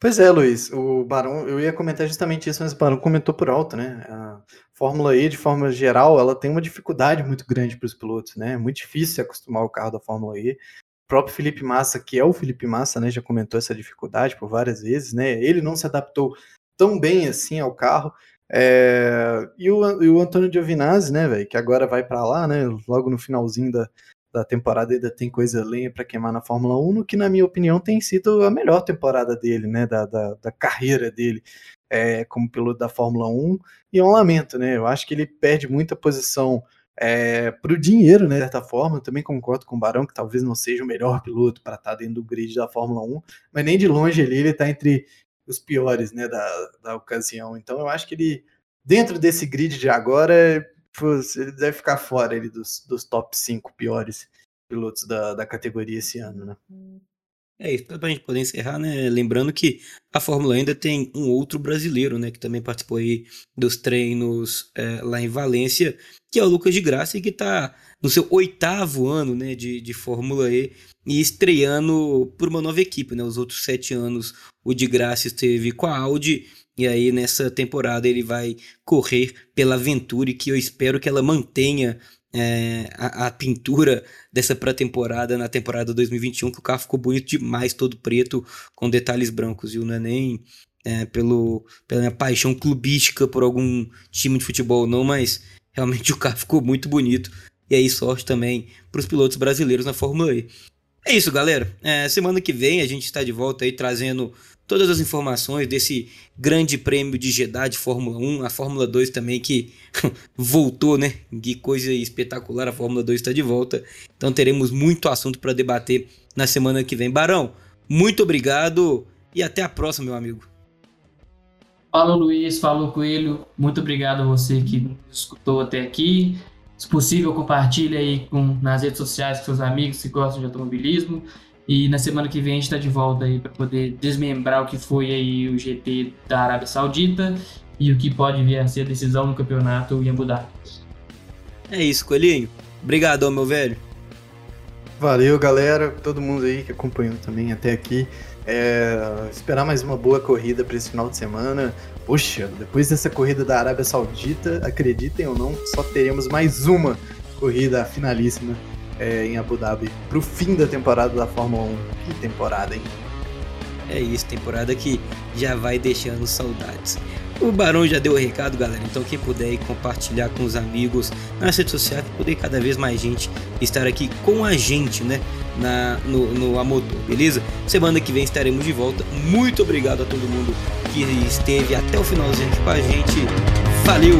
Pois é, Luiz, o Barão, eu ia comentar justamente isso, mas o Barão comentou por alto, né? A Fórmula E, de forma geral, ela tem uma dificuldade muito grande para os pilotos, né? É muito difícil se acostumar o carro da Fórmula E. O próprio Felipe Massa, que é o Felipe Massa, né, já comentou essa dificuldade por várias vezes, né? Ele não se adaptou tão bem assim ao carro. É, e, o, e o Antônio Giovinazzi, né, velho, que agora vai para lá, né, logo no finalzinho da, da temporada ainda tem coisa lenha para queimar na Fórmula 1, que na minha opinião tem sido a melhor temporada dele, né, da, da, da carreira dele é, como piloto da Fórmula 1, e é um lamento, né, eu acho que ele perde muita posição é, para o dinheiro, né, de certa forma, eu também concordo com o Barão que talvez não seja o melhor piloto para estar tá dentro do grid da Fórmula 1, mas nem de longe ali ele está entre os piores né, da, da ocasião. Então eu acho que ele, dentro desse grid de agora, ele deve ficar fora ele, dos, dos top 5 piores pilotos da, da categoria esse ano, né? É isso, para a gente poder encerrar, né? Lembrando que a Fórmula ainda tem um outro brasileiro, né? Que também participou aí dos treinos é, lá em Valência, que é o Lucas de Graça, que está no seu oitavo ano né, de, de Fórmula E e estreando por uma nova equipe. Né? Os outros sete anos o de Graça esteve com a Audi, e aí nessa temporada ele vai correr pela Venturi, que eu espero que ela mantenha é, a, a, pintura dessa pré-temporada na temporada 2021, que o carro ficou bonito demais, todo preto, com detalhes brancos, viu? Não é nem é, pelo, pela minha paixão clubística por algum time de futebol, não, mas realmente o carro ficou muito bonito. E aí, sorte também para os pilotos brasileiros na Fórmula E. É isso, galera. É, semana que vem a gente está de volta aí trazendo todas as informações desse grande prêmio de Jeddah de Fórmula 1, a Fórmula 2 também que voltou, né? Que coisa espetacular, a Fórmula 2 está de volta. Então teremos muito assunto para debater na semana que vem. Barão, muito obrigado e até a próxima, meu amigo. Falou Luiz, falou Coelho, muito obrigado a você que escutou até aqui. Se possível, compartilhe aí com, nas redes sociais com seus amigos que gostam de automobilismo. E na semana que vem a gente está de volta aí para poder desmembrar o que foi aí o GT da Arábia Saudita e o que pode vir a ser a decisão no campeonato em Abu Dhabi. É isso, Coelhinho. Obrigadão, meu velho. Valeu, galera. Todo mundo aí que acompanhou também até aqui. É, esperar mais uma boa corrida para esse final de semana. Poxa, depois dessa corrida da Arábia Saudita, acreditem ou não, só teremos mais uma corrida finalíssima é, em Abu Dhabi pro fim da temporada da Fórmula 1. Que temporada, hein? É isso, temporada que já vai deixando saudades. O Barão já deu o recado, galera. Então, quem puder compartilhar com os amigos nas redes sociais, poder cada vez mais gente estar aqui com a gente, né? Na, no, no Amotor, beleza? Semana que vem estaremos de volta. Muito obrigado a todo mundo que esteve até o finalzinho aqui com a gente. Valeu!